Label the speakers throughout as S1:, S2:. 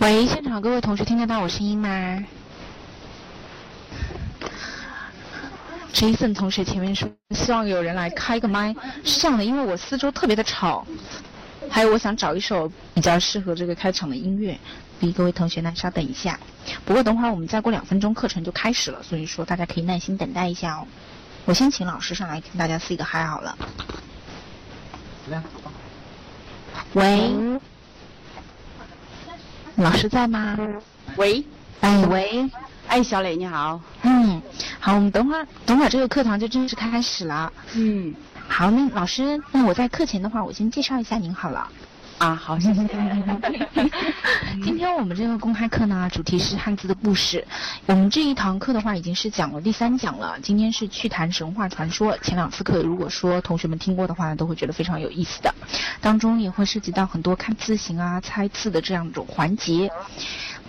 S1: 喂，现场各位同学听得到我声音吗？Jason 同学前面说希望有人来开个麦，是这样的，因为我四周特别的吵，还有我想找一首比较适合这个开场的音乐，所以各位同学呢稍等一下。不过等会儿我们再过两分钟课程就开始了，所以说大家可以耐心等待一下哦。我先请老师上来跟大家 say 个 hi 好了。喂。老师在吗？
S2: 喂，
S1: 哎喂，
S2: 哎小磊你好。
S1: 嗯，好，我们等会儿等会儿这个课堂就正式开始了。
S2: 嗯，
S1: 好，那老师，那我在课前的话，我先介绍一下您好了。
S2: 啊，好，谢谢。
S1: 今天我们这个公开课呢，主题是汉字的故事。我们这一堂课的话，已经是讲了第三讲了。今天是趣谈神话传说。前两次课，如果说同学们听过的话，都会觉得非常有意思的。当中也会涉及到很多看字形啊、猜字的这样一种环节。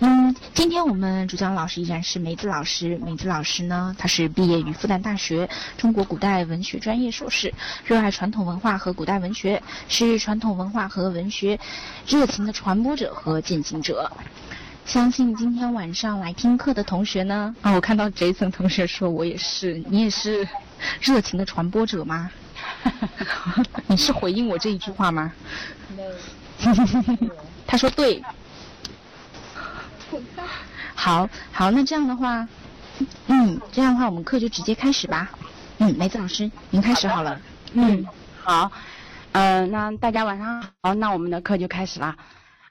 S1: 嗯，今天我们主讲老师依然是梅子老师。梅子老师呢，他是毕业于复旦大学中国古代文学专业硕士，热爱传统文化和古代文学，是传统文化和文学热情的传播者和践行者。相信今天晚上来听课的同学呢，啊，我看到 Jason 同学说我也是，你也是热情的传播者吗？你是回应我这一句话吗？他说对。好好，那这样的话，嗯，这样的话我们课就直接开始吧。嗯，梅子老师，您开始好了。
S2: 嗯，好，呃，那大家晚上好，那我们的课就开始啦。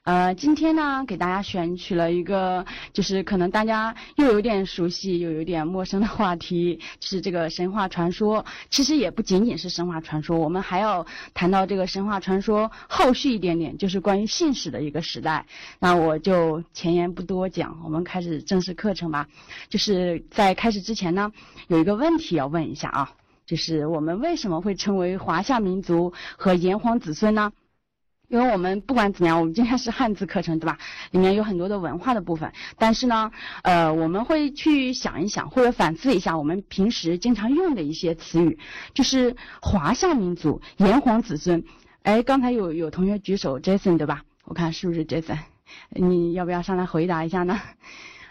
S2: 呃，今天呢，给大家选取了一个，就是可能大家又有点熟悉，又有点陌生的话题，就是这个神话传说。其实也不仅仅是神话传说，我们还要谈到这个神话传说后续一点点，就是关于信史的一个时代。那我就前言不多讲，我们开始正式课程吧。就是在开始之前呢，有一个问题要问一下啊，就是我们为什么会称为华夏民族和炎黄子孙呢？因为我们不管怎么样，我们今天是汉字课程，对吧？里面有很多的文化的部分，但是呢，呃，我们会去想一想，或者反思一下我们平时经常用的一些词语，就是华夏民族、炎黄子孙。哎，刚才有有同学举手，Jason 对吧？我看是不是 Jason？你要不要上来回答一下呢？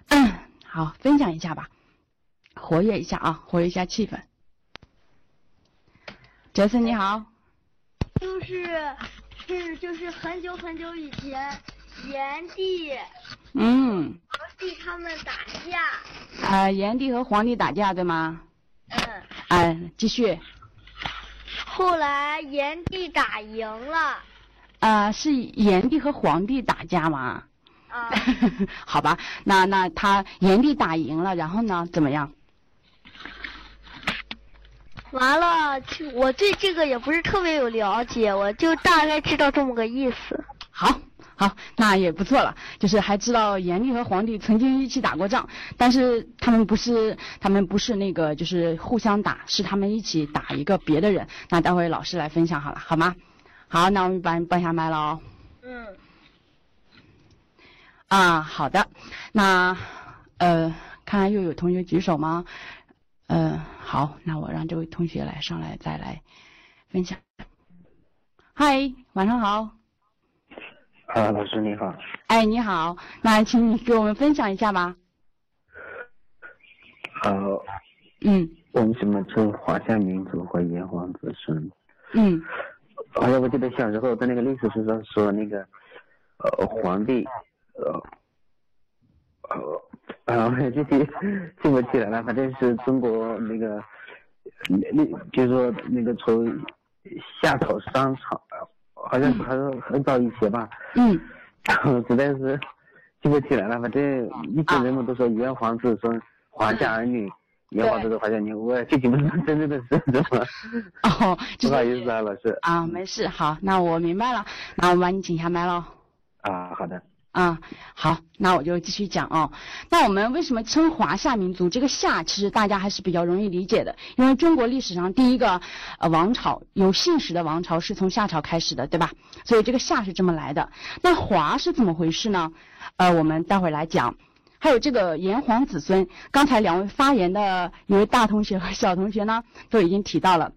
S2: 嗯，好，分享一下吧，活跃一下啊，活跃一下气氛。Jason 你好。
S3: 就是。是，就是很久很久以前，炎帝，
S2: 嗯，
S3: 皇帝他们打架。
S2: 啊，炎帝和皇帝打架，对吗？
S3: 嗯。
S2: 哎，继续。
S3: 后来炎帝打赢了。
S2: 啊，是炎帝和皇帝打架吗？
S3: 啊。
S2: 好吧，那那他炎帝打赢了，然后呢？怎么样？
S3: 完了，我对这个也不是特别有了解，我就大概知道这么个意思。
S2: 好，好，那也不错了，就是还知道严帝和皇帝曾经一起打过仗，但是他们不是，他们不是那个，就是互相打，是他们一起打一个别的人。那待会老师来分享好了，好吗？好，那我们把你关下麦了哦。
S3: 嗯。
S2: 啊，好的，那呃，看来又有同学举手吗？嗯，好，那我让这位同学来上来再来分享。嗨，晚上好。
S4: 啊，老师你好。
S2: 哎，你好，那请你给我们分享一下吧。
S4: 好。
S2: 嗯。
S4: 我们什么称华夏民族和炎黄子孙？
S2: 嗯。
S4: 好像我记得小时候在那个历史书上说那个，呃，皇帝，呃，呃。啊，具体记不起来了，反正是中国那个，那那就是说那个从夏朝、商朝，好像还是很早以前吧。
S2: 嗯。
S4: 实在是记不起来了，反正一些人们都说炎黄子孙、华夏儿女，炎黄子孙、华夏女，我具体不知道真正的是什么。
S2: 哦，
S4: 不好意思啊，老师。
S2: 啊，没事，好，那我明白了，那我帮你请下麦喽。
S4: 啊，好的。
S2: 啊，好，那我就继续讲哦。那我们为什么称华夏民族？这个夏其实大家还是比较容易理解的，因为中国历史上第一个呃王朝有姓氏的王朝是从夏朝开始的，对吧？所以这个夏是这么来的。那华是怎么回事呢？呃，我们待会儿来讲。还有这个炎黄子孙，刚才两位发言的一位大同学和小同学呢，都已经提到了。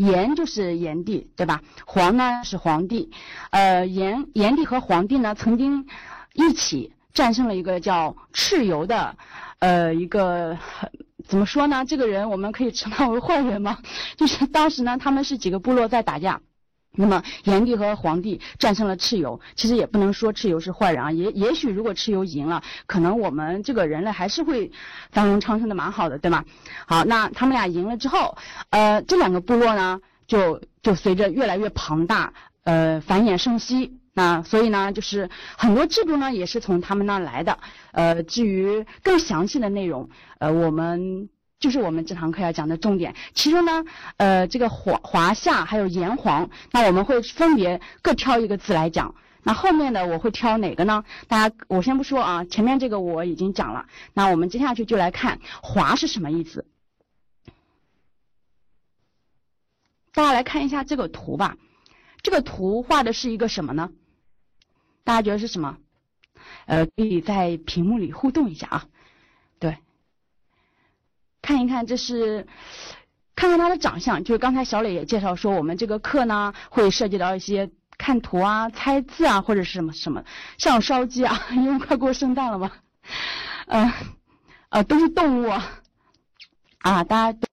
S2: 炎就是炎帝，对吧？黄呢是黄帝，呃，炎炎帝和黄帝呢曾经一起战胜了一个叫蚩尤的，呃，一个怎么说呢？这个人我们可以称他为坏人吗？就是当时呢，他们是几个部落在打架。那么炎帝和黄帝战胜了蚩尤，其实也不能说蚩尤是坏人啊。也也许如果蚩尤赢了，可能我们这个人类还是会繁荣昌盛的蛮好的，对吗？好，那他们俩赢了之后，呃，这两个部落呢，就就随着越来越庞大，呃，繁衍生息。那所以呢，就是很多制度呢也是从他们那来的。呃，至于更详细的内容，呃，我们。就是我们这堂课要讲的重点，其中呢，呃，这个华华夏还有炎黄，那我们会分别各挑一个字来讲。那后面的我会挑哪个呢？大家我先不说啊，前面这个我已经讲了。那我们接下去就来看华是什么意思。大家来看一下这个图吧，这个图画的是一个什么呢？大家觉得是什么？呃，可以在屏幕里互动一下啊。看一看，这是看看他的长相。就是刚才小磊也介绍说，我们这个课呢会涉及到一些看图啊、猜字啊，或者是什么什么，像烧鸡啊，因为快过圣诞了嘛，嗯，呃，都是动物啊，啊，大家。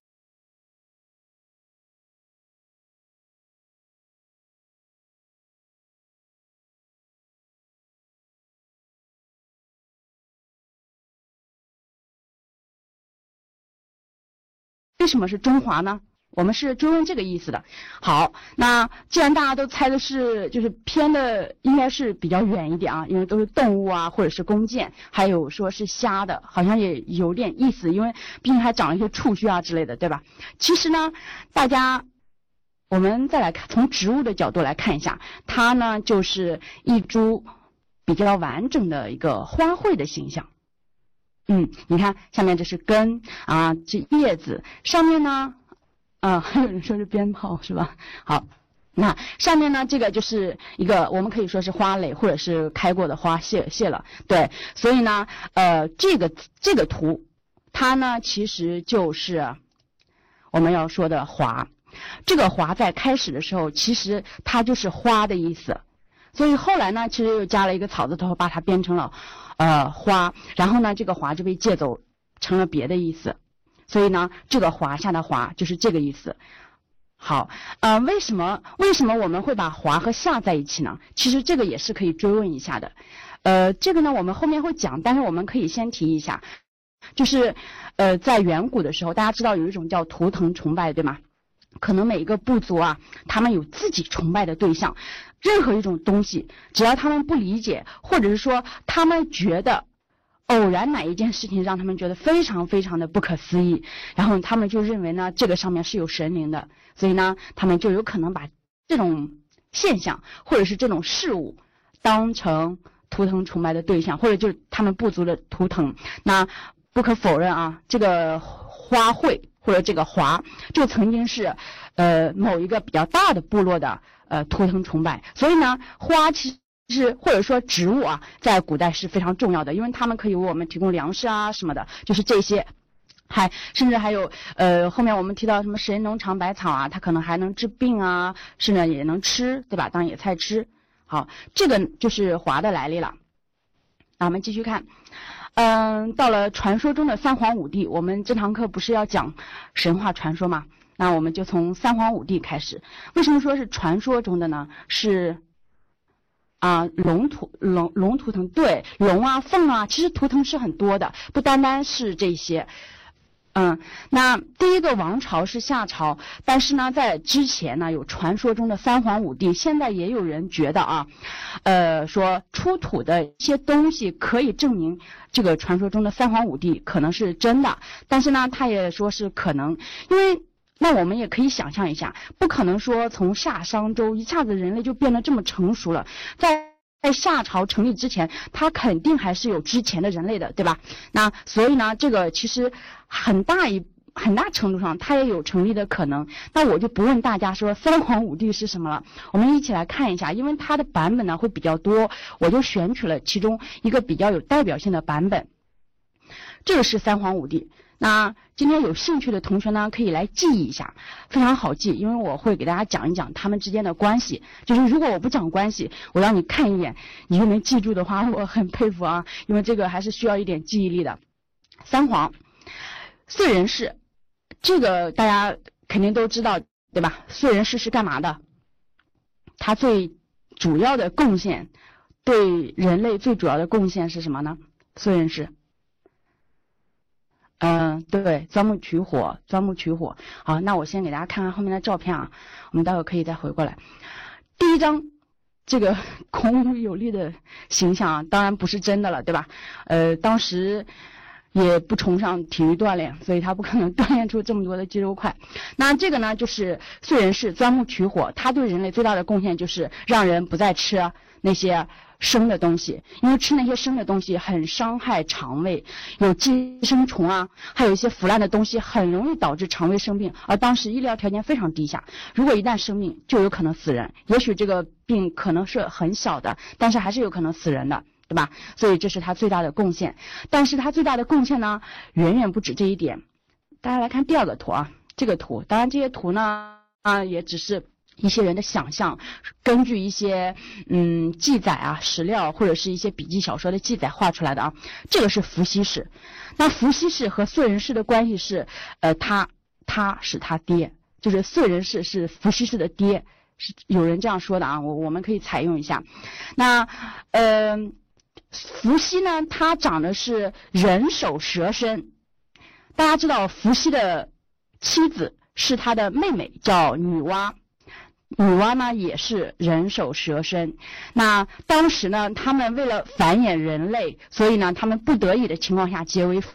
S2: 为什么是中华呢？我们是追问这个意思的。好，那既然大家都猜的是，就是偏的应该是比较远一点啊，因为都是动物啊，或者是弓箭，还有说是虾的，好像也有点意思，因为毕竟还长了一些触须啊之类的，对吧？其实呢，大家，我们再来看，从植物的角度来看一下，它呢就是一株比较完整的一个花卉的形象。嗯，你看下面这是根啊，这叶子上面呢，啊，还 有人说是鞭炮是吧？好，那上面呢，这个就是一个我们可以说是花蕾或者是开过的花谢谢了，对，所以呢，呃，这个这个图，它呢其实就是我们要说的华，这个华在开始的时候其实它就是花的意思，所以后来呢，其实又加了一个草字头，把它变成了。呃，花，然后呢，这个华就被借走成了别的意思，所以呢，这个华夏的华就是这个意思。好，呃，为什么为什么我们会把华和夏在一起呢？其实这个也是可以追问一下的。呃，这个呢，我们后面会讲，但是我们可以先提一下，就是呃，在远古的时候，大家知道有一种叫图腾崇拜，对吗？可能每一个部族啊，他们有自己崇拜的对象。任何一种东西，只要他们不理解，或者是说他们觉得偶然哪一件事情让他们觉得非常非常的不可思议，然后他们就认为呢，这个上面是有神灵的，所以呢，他们就有可能把这种现象或者是这种事物当成图腾崇拜的对象，或者就是他们部族的图腾。那不可否认啊，这个花卉或者这个华就曾经是呃某一个比较大的部落的。呃，图腾崇拜，所以呢，花其实或者说植物啊，在古代是非常重要的，因为它们可以为我们提供粮食啊什么的，就是这些，还甚至还有呃，后面我们提到什么神农尝百草啊，它可能还能治病啊，甚至也能吃，对吧？当野菜吃。好，这个就是华的来历了。那我们继续看，嗯，到了传说中的三皇五帝，我们这堂课不是要讲神话传说吗？那我们就从三皇五帝开始。为什么说是传说中的呢？是啊，龙图龙龙图腾对龙啊凤啊，其实图腾是很多的，不单单是这些。嗯，那第一个王朝是夏朝，但是呢，在之前呢有传说中的三皇五帝，现在也有人觉得啊，呃，说出土的一些东西可以证明这个传说中的三皇五帝可能是真的，但是呢，他也说是可能，因为。那我们也可以想象一下，不可能说从夏商周一下子人类就变得这么成熟了，在在夏朝成立之前，它肯定还是有之前的人类的，对吧？那所以呢，这个其实很大一很大程度上它也有成立的可能。那我就不问大家说三皇五帝是什么了，我们一起来看一下，因为它的版本呢会比较多，我就选取了其中一个比较有代表性的版本。这个是三皇五帝。那今天有兴趣的同学呢，可以来记一下，非常好记，因为我会给大家讲一讲他们之间的关系。就是如果我不讲关系，我让你看一眼，你就能记住的话，我很佩服啊，因为这个还是需要一点记忆力的。三皇，燧人氏，这个大家肯定都知道，对吧？燧人氏是干嘛的？他最主要的贡献，对人类最主要的贡献是什么呢？燧人氏。嗯，对，钻木取火，钻木取火。好，那我先给大家看看后面的照片啊，我们待会可以再回过来。第一张，这个 孔武有力的形象啊，当然不是真的了，对吧？呃，当时也不崇尚体育锻炼，所以他不可能 锻炼出这么多的肌肉块。那这个呢，就是燧人氏钻木取火，他对人类最大的贡献就是让人不再吃那些。生的东西，因为吃那些生的东西很伤害肠胃，有寄生虫啊，还有一些腐烂的东西，很容易导致肠胃生病。而当时医疗条件非常低下，如果一旦生病，就有可能死人。也许这个病可能是很小的，但是还是有可能死人的，对吧？所以这是他最大的贡献。但是他最大的贡献呢，远远不止这一点。大家来看第二个图啊，这个图，当然这些图呢，啊，也只是。一些人的想象，根据一些嗯记载啊、史料或者是一些笔记小说的记载画出来的啊。这个是伏羲氏，那伏羲氏和燧人氏的关系是，呃，他他是他爹，就是燧人氏是伏羲氏的爹，是有人这样说的啊。我我们可以采用一下。那呃，伏羲呢，他长的是人首蛇身，大家知道伏羲的妻子是他的妹妹，叫女娲。女娲呢也是人首蛇身，那当时呢，他们为了繁衍人类，所以呢，他们不得已的情况下结为夫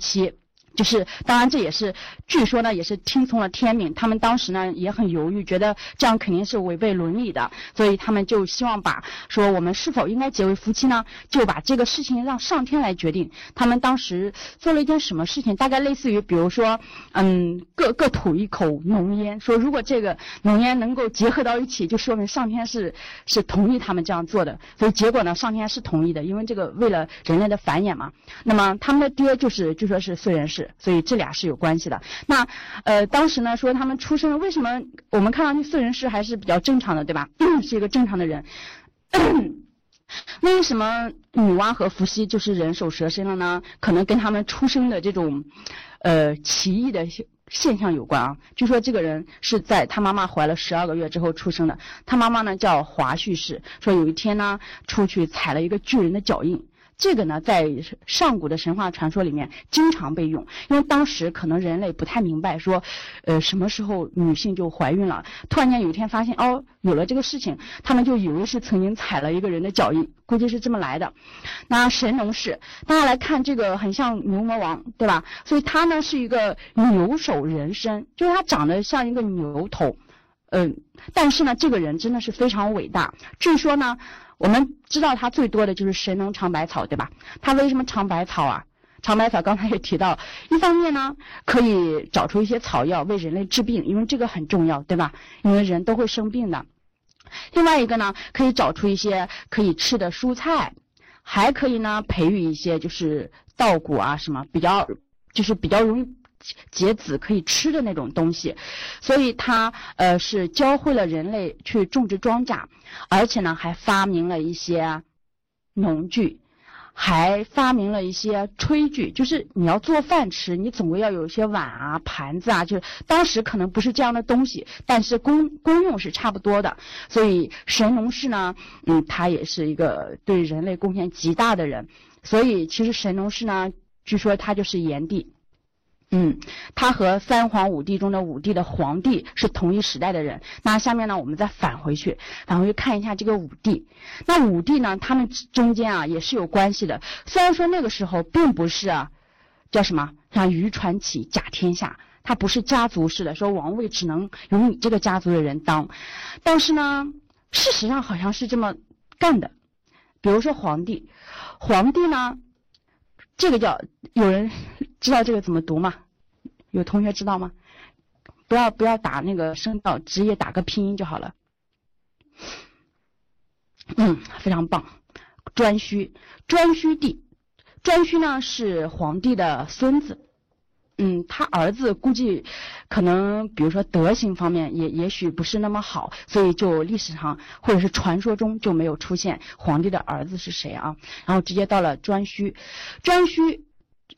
S2: 妻。就是，当然这也是，据说呢也是听从了天命。他们当时呢也很犹豫，觉得这样肯定是违背伦理的，所以他们就希望把说我们是否应该结为夫妻呢，就把这个事情让上天来决定。他们当时做了一件什么事情？大概类似于，比如说，嗯，各各吐一口浓烟，说如果这个浓烟能够结合到一起，就说明上天是是同意他们这样做的。所以结果呢，上天是同意的，因为这个为了人类的繁衍嘛。那么他们的爹就是就说是燧人氏。所以这俩是有关系的。那呃，当时呢说他们出生，为什么我们看上去四人氏还是比较正常的，对吧？是一个正常的人。为什么女娲和伏羲就是人首蛇身了呢？可能跟他们出生的这种呃奇异的现象有关啊。据说这个人是在他妈妈怀了十二个月之后出生的。他妈妈呢叫华胥氏，说有一天呢出去踩了一个巨人的脚印。这个呢，在上古的神话传说里面经常被用，因为当时可能人类不太明白说，呃，什么时候女性就怀孕了，突然间有一天发现哦，有了这个事情，他们就以为是曾经踩了一个人的脚印，估计是这么来的。那神农氏，大家来看这个很像牛魔王，对吧？所以他呢是一个牛首人身，就是他长得像一个牛头，嗯，但是呢，这个人真的是非常伟大。据说呢。我们知道他最多的就是神农尝百草，对吧？他为什么尝百草啊？尝百草刚才也提到，一方面呢可以找出一些草药为人类治病，因为这个很重要，对吧？因为人都会生病的。另外一个呢，可以找出一些可以吃的蔬菜，还可以呢培育一些就是稻谷啊什么比较就是比较容易。结籽可以吃的那种东西，所以他呃是教会了人类去种植庄稼，而且呢还发明了一些农具，还发明了一些炊具，就是你要做饭吃，你总归要有一些碗啊、盘子啊，就是当时可能不是这样的东西，但是功功用是差不多的。所以神农氏呢，嗯，他也是一个对人类贡献极大的人。所以其实神农氏呢，据说他就是炎帝。嗯，他和三皇五帝中的五帝的皇帝是同一时代的人。那下面呢，我们再返回去，返回去看一下这个五帝。那五帝呢，他们中间啊也是有关系的。虽然说那个时候并不是啊，叫什么像虞传启甲天下，他不是家族式的，说王位只能由你这个家族的人当。但是呢，事实上好像是这么干的。比如说皇帝，皇帝呢，这个叫有人。知道这个怎么读吗？有同学知道吗？不要不要打那个声调，直接打个拼音就好了。嗯，非常棒。颛顼，颛顼帝，颛顼呢是皇帝的孙子。嗯，他儿子估计可能，比如说德行方面也也许不是那么好，所以就历史上或者是传说中就没有出现皇帝的儿子是谁啊？然后直接到了颛顼，颛顼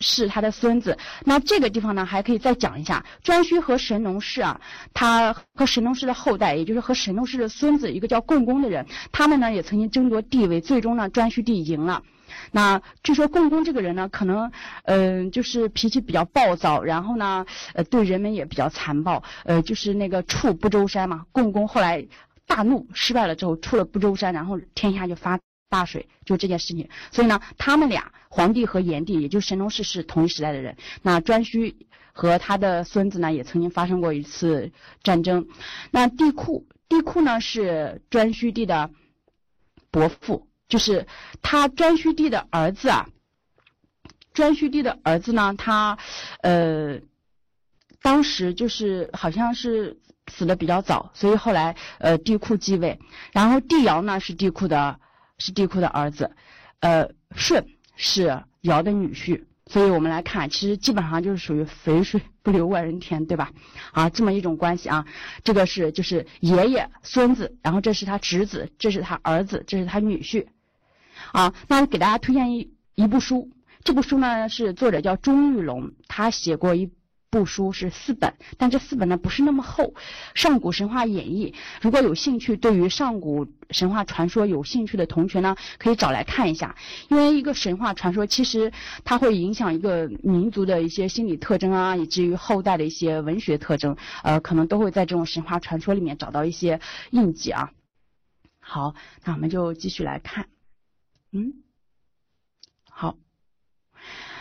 S2: 是他的孙子。那这个地方呢，还可以再讲一下，颛顼和神农氏啊，他和神农氏的后代，也就是和神农氏的孙子，一个叫共工的人，他们呢也曾经争夺地位，最终呢颛顼帝赢了。那据说共工这个人呢，可能，嗯，就是脾气比较暴躁，然后呢，呃，对人们也比较残暴，呃，就是那个触不周山嘛。共工后来大怒，失败了之后出了不周山，然后天下就发大水，就这件事情。所以呢，他们俩，皇帝和炎帝，也就是神农氏是同一时代的人。那颛顼和他的孙子呢，也曾经发生过一次战争。那帝喾，帝喾呢是颛顼帝的伯父。就是他颛顼帝的儿子啊，颛顼帝的儿子呢，他，呃，当时就是好像是死的比较早，所以后来呃帝喾继位，然后帝尧呢是帝喾的，是帝喾的儿子，呃舜是尧的女婿。所以我们来看，其实基本上就是属于肥水 不流外人田，对吧？啊，这么一种关系啊，这个是就是爷爷、孙子，然后这是他侄子，这是他儿子，这是他女婿，啊，那给大家推荐一一部书，这部书呢是作者叫钟玉龙，他写过一。部书是四本，但这四本呢不是那么厚，《上古神话演义》。如果有兴趣，对于上古神话传说有兴趣的同学呢，可以找来看一下。因为一个神话传说，其实它会影响一个民族的一些心理特征啊，以至于后代的一些文学特征，呃，可能都会在这种神话传说里面找到一些印记啊。好，那我们就继续来看，嗯，好。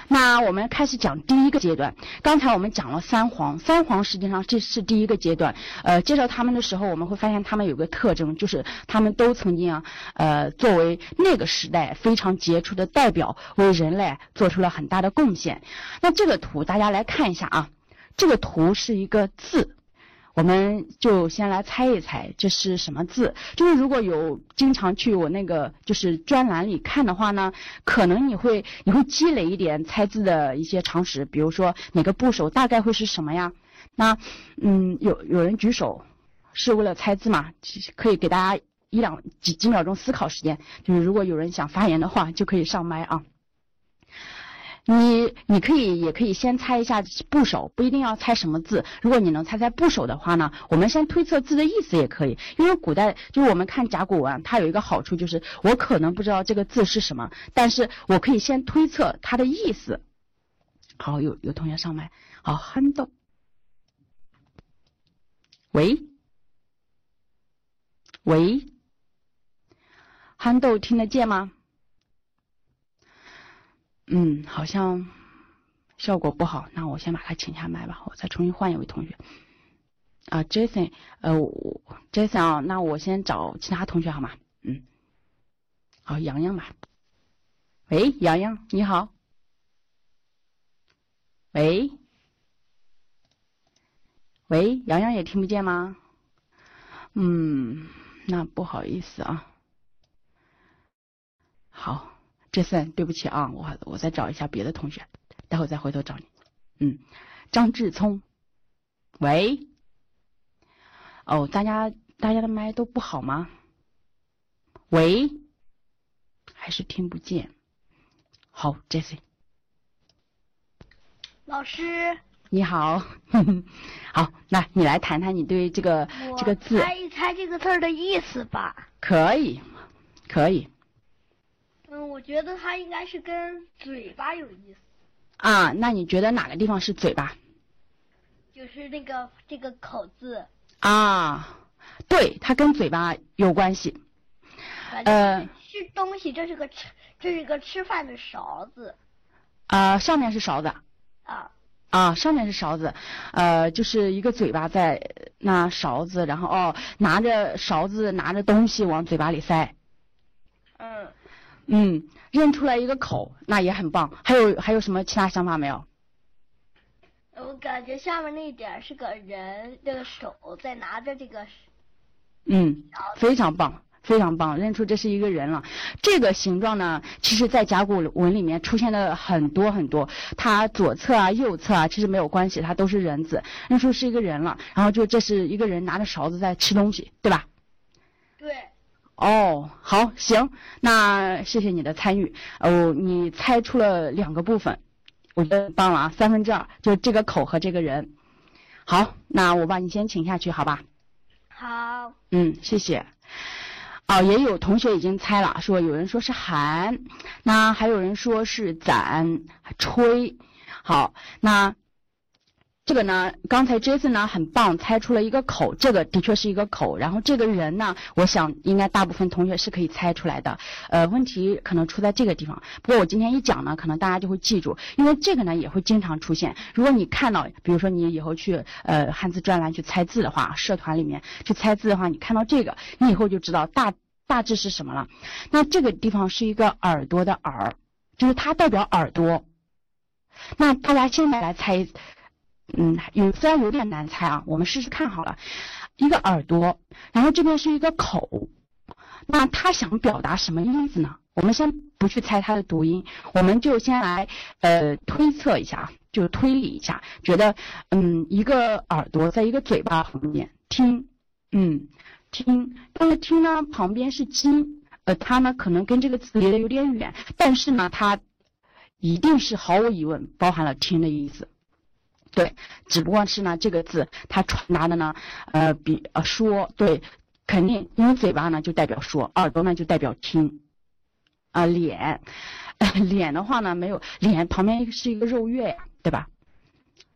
S2: 那我们开始讲第一个阶段。刚才我们讲了三皇，三皇实际上这是第一个阶段。呃，介绍他们的时候，我们会发现他们有个特征，就是他们都曾经啊，呃，作为那个时代非常杰出的代表，为人类做出了很大的贡献。那这个图大家来看一下啊，这个图是一个字。我们就先来猜一猜这是什么字。就是如果有经常去我那个就是专栏里看的话呢，可能你会你会积累一点猜字的一些常识。比如说哪个部首大概会是什么呀？那嗯，有有人举手是为了猜字嘛？可以给大家一两几几秒钟思考时间。就是如果有人想发言的话，就可以上麦啊。你你可以也可以先猜一下部首，不一定要猜什么字。如果你能猜猜部首的话呢，我们先推测字的意思也可以。因为古代就是我们看甲骨文，它有一个好处就是我可能不知道这个字是什么，但是我可以先推测它的意思。好，有有同学上麦，好，憨豆，喂，喂，憨豆听得见吗？嗯，好像效果不好，那我先把他请下麦吧，我再重新换一位同学。啊，Jason，呃，Jason 啊，那我先找其他同学好吗？嗯，好，洋洋吧。喂，洋洋，你好。喂，喂，洋洋也听不见吗？嗯，那不好意思啊。好。这次对不起啊，我我再找一下别的同学，待会再回头找你。嗯，张志聪，喂，哦，大家大家的麦都不好吗？喂，还是听不见。好，Jesse，
S3: 老师，
S2: 你好，好，那你来谈谈你对这个这个字，
S3: 猜一猜这个字的意思吧。
S2: 可以，可以。
S3: 嗯，我觉得它应该是跟嘴巴有意思。
S2: 啊，那你觉得哪个地方是嘴巴？
S3: 就是那个这个口字。
S2: 啊，对，它跟嘴巴有关系。呃，
S3: 是东西，这是个吃，这是个吃饭的勺子。
S2: 啊，上面是勺子。
S3: 啊。
S2: 啊，上面是勺子，呃，就是一个嘴巴在那勺子，然后哦，拿着勺子，拿着东西往嘴巴里塞。
S3: 嗯。
S2: 嗯，认出来一个口，那也很棒。还有还有什么其他想法没有？
S3: 我感觉下面那点是个人，这个手在拿着这个。
S2: 嗯，非常棒，非常棒，认出这是一个人了。这个形状呢，其实在甲骨文里面出现的很多很多，它左侧啊、右侧啊，其实没有关系，它都是人字，认出是一个人了。然后就这是一个人拿着勺子在吃东西，对吧？
S3: 对。
S2: 哦，好，行，那谢谢你的参与。哦，你猜出了两个部分，我觉得棒了啊，三分之二，就这个口和这个人。好，那我把你先请下去，好吧？
S3: 好。
S2: 嗯，谢谢。哦，也有同学已经猜了，说有人说是寒，那还有人说是攒、吹。好，那。这个呢，刚才 Jason 呢很棒，猜出了一个口，这个的确是一个口。然后这个人呢，我想应该大部分同学是可以猜出来的。呃，问题可能出在这个地方。不过我今天一讲呢，可能大家就会记住，因为这个呢也会经常出现。如果你看到，比如说你以后去呃汉字专栏去猜字的话，社团里面去猜字的话，你看到这个，你以后就知道大大致是什么了。那这个地方是一个耳朵的耳，就是它代表耳朵。那大家现在来猜。嗯，有虽然有点难猜啊，我们试试看好了。一个耳朵，然后这边是一个口，那他想表达什么意思呢？我们先不去猜它的读音，我们就先来呃推测一下，就推理一下，觉得嗯一个耳朵在一个嘴巴旁边听，嗯听，但是听呢旁边是金，呃它呢可能跟这个词离得有点远，但是呢它一定是毫无疑问包含了听的意思。对，只不过是呢，这个字它传达的呢，呃，比呃说对，肯定因为嘴巴呢就代表说，耳朵呢就代表听，啊脸，脸的话呢没有脸旁边是一个肉月呀，对吧？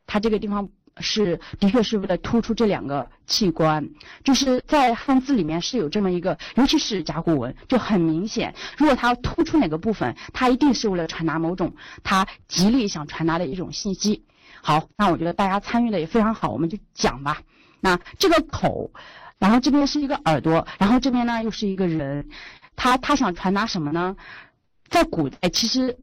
S2: 它这个地方是的确是为了突出这两个器官，就是在汉字里面是有这么一个，尤其是甲骨文就很明显，如果它要突出哪个部分，它一定是为了传达某种它极力想传达的一种信息。好，那我觉得大家参与的也非常好，我们就讲吧。那这个口，然后这边是一个耳朵，然后这边呢又是一个人，他他想传达什么呢？在古代，其实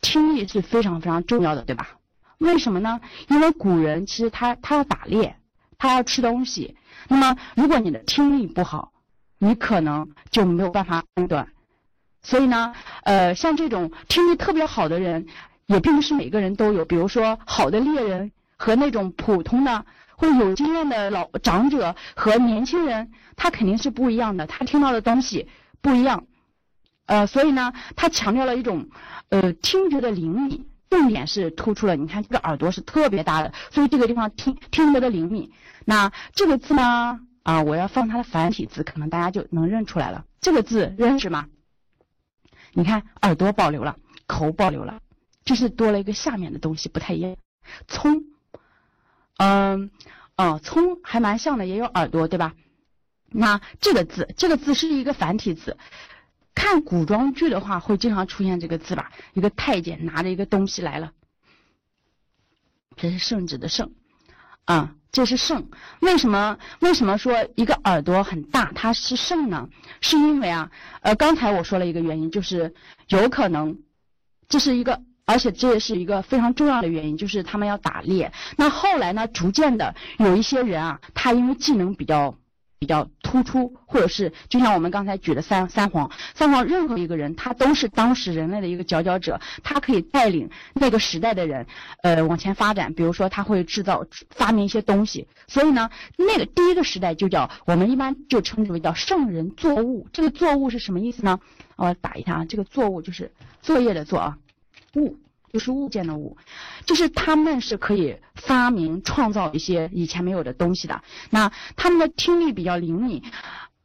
S2: 听力是非常非常重要的，对吧？为什么呢？因为古人其实他他要打猎，他要吃东西。那么如果你的听力不好，你可能就没有办法判断。所以呢，呃，像这种听力特别好的人。也并不是每个人都有，比如说好的猎人和那种普通的或者有经验的老长者和年轻人，他肯定是不一样的，他听到的东西不一样，呃，所以呢，他强调了一种呃听觉的灵敏，重点是突出了，你看这个耳朵是特别大的，所以这个地方听听觉的灵敏。那这个字呢，啊，我要放它的繁体字，可能大家就能认出来了。这个字认识吗？你看耳朵保留了，口保留了。就是多了一个下面的东西，不太一样。葱，嗯，哦，葱还蛮像的，也有耳朵，对吧？那这个字，这个字是一个繁体字。看古装剧的话，会经常出现这个字吧？一个太监拿着一个东西来了，这是圣旨的圣，啊，这是圣。为什么？为什么说一个耳朵很大，它是圣呢？是因为啊，呃，刚才我说了一个原因，就是有可能这是一个。而且这也是一个非常重要的原因，就是他们要打猎。那后来呢，逐渐的有一些人啊，他因为技能比较比较突出，或者是就像我们刚才举的三三皇，三皇任何一个人，他都是当时人类的一个佼佼者，他可以带领那个时代的人，呃，往前发展。比如说他会制造发明一些东西，所以呢，那个第一个时代就叫我们一般就称之为叫圣人作物。这个作物是什么意思呢？我打一下啊，这个作物就是作业的作啊。物就是物件的物，就是他们是可以发明创造一些以前没有的东西的。那他们的听力比较灵敏，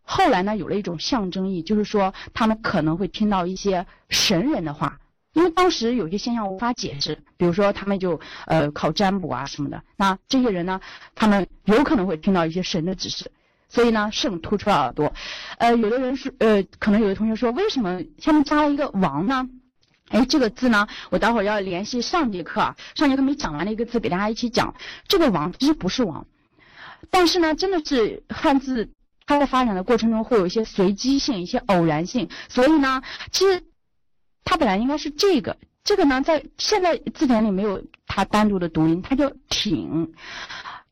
S2: 后来呢有了一种象征意，就是说他们可能会听到一些神人的话，因为当时有些现象无法解释，比如说他们就呃考占卜啊什么的。那这些人呢，他们有可能会听到一些神的指示，所以呢圣突出了耳朵。呃，有的人是呃，可能有的同学说，为什么下面加了一个王呢？哎，这个字呢，我待会儿要联系上节课，上节课没讲完的一个字，给大家一起讲。这个王其实不是王，但是呢，真的是汉字，它在发展的过程中会有一些随机性、一些偶然性，所以呢，其实它本来应该是这个，这个呢，在现在字典里没有它单独的读音，它叫挺，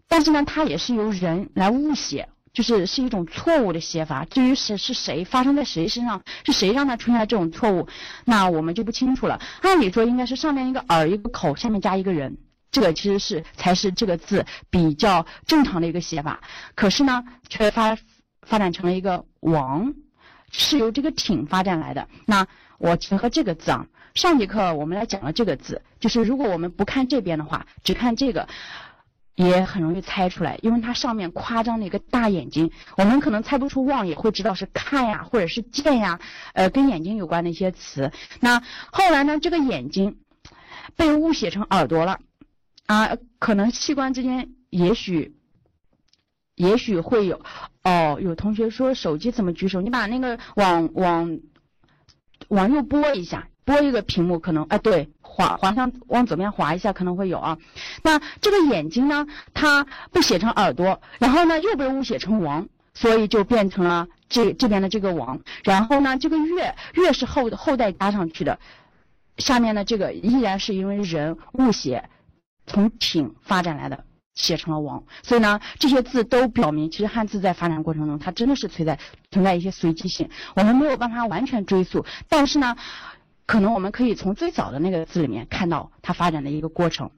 S2: 但是呢，它也是由人来误写。就是是一种错误的写法。至于是是谁发生在谁身上，是谁让他出现了这种错误，那我们就不清楚了。按理说应该是上面一个耳一个口，下面加一个人，这个其实是才是这个字比较正常的一个写法。可是呢，却发发展成了一个王，是由这个挺发展来的。那我结合这个字啊，上节课我们来讲了这个字，就是如果我们不看这边的话，只看这个。也很容易猜出来，因为它上面夸张的一个大眼睛，我们可能猜不出望，也会知道是看呀，或者是见呀，呃，跟眼睛有关的一些词。那后来呢，这个眼睛被误写成耳朵了，啊，可能器官之间也许也许会有。哦，有同学说手机怎么举手？你把那个往往往右拨一下。拨一个屏幕可能哎，对，滑滑向往左边滑一下可能会有啊。那这个眼睛呢，它被写成耳朵，然后呢又被误写成王，所以就变成了这这边的这个王。然后呢，这个月月是后后代加上去的，下面的这个依然是因为人误写，从挺发展来的。写成了王，所以呢，这些字都表明，其实汉字在发展过程中，它真的是存在存在一些随机性，我们没有办法完全追溯，但是呢。可能我们可以从最早的那个字里面看到它发展的一个过程。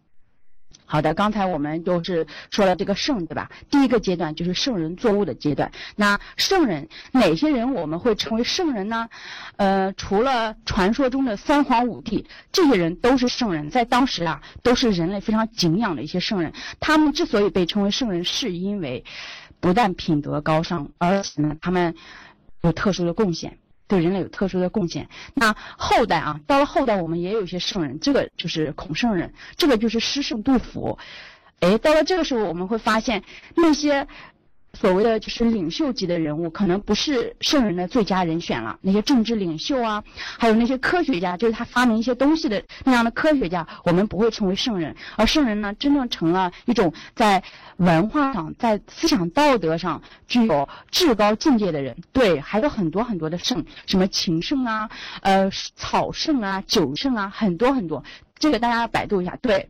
S2: 好的，刚才我们就是说了这个圣，对吧？第一个阶段就是圣人作物的阶段。那圣人哪些人我们会成为圣人呢？呃，除了传说中的三皇五帝，这些人都是圣人，在当时啊，都是人类非常敬仰的一些圣人。他们之所以被称为圣人，是因为不但品德高尚，而且呢，他们有特殊的贡献。对人类有特殊的贡献。那后代啊，到了后代，我们也有一些圣人，这个就是孔圣人，这个就是诗圣杜甫。哎，到了这个时候，我们会发现那些。所谓的就是领袖级的人物，可能不是圣人的最佳人选了。那些政治领袖啊，还有那些科学家，就是他发明一些东西的那样的科学家，我们不会称为圣人。而圣人呢，真正成了一种在文化上、在思想道德上具有至高境界的人。对，还有很多很多的圣，什么情圣啊，呃，草圣啊，酒圣啊，很多很多。这个大家百度一下，对，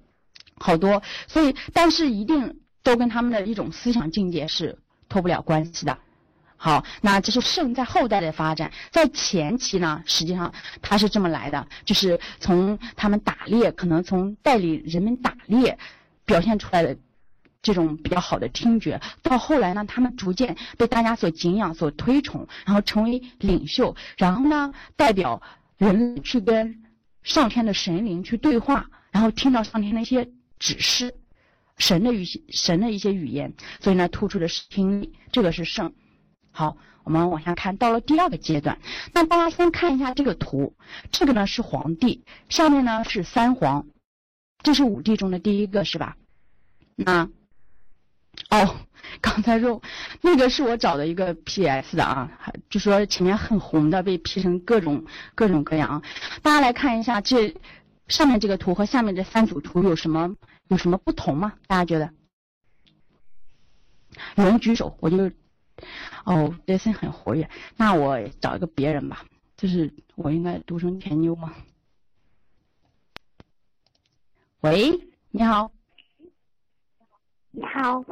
S2: 好多。所以，但是一定都跟他们的一种思想境界是。脱不了关系的，好，那这是圣在后代的发展，在前期呢，实际上它是这么来的，就是从他们打猎，可能从带领人们打猎，表现出来的这种比较好的听觉，到后来呢，他们逐渐被大家所敬仰、所推崇，然后成为领袖，然后呢，代表人去跟上天的神灵去对话，然后听到上天的一些指示。神的语神的一些语言，所以呢，突出的是听力，这个是圣。好，我们往下看到了第二个阶段。那大家先看一下这个图，这个呢是皇帝，上面呢是三皇，这是五帝中的第一个，是吧？那哦，刚才说那个是我找的一个 PS 的啊，就说前面很红的被 P 成各种各种各样啊。大家来看一下这上面这个图和下面这三组图有什么？有什么不同吗？大家觉得？有人举手，我就哦，这声很活跃。那我找一个别人吧，就是我应该读成甜妞吗？喂，你好。
S3: 你好。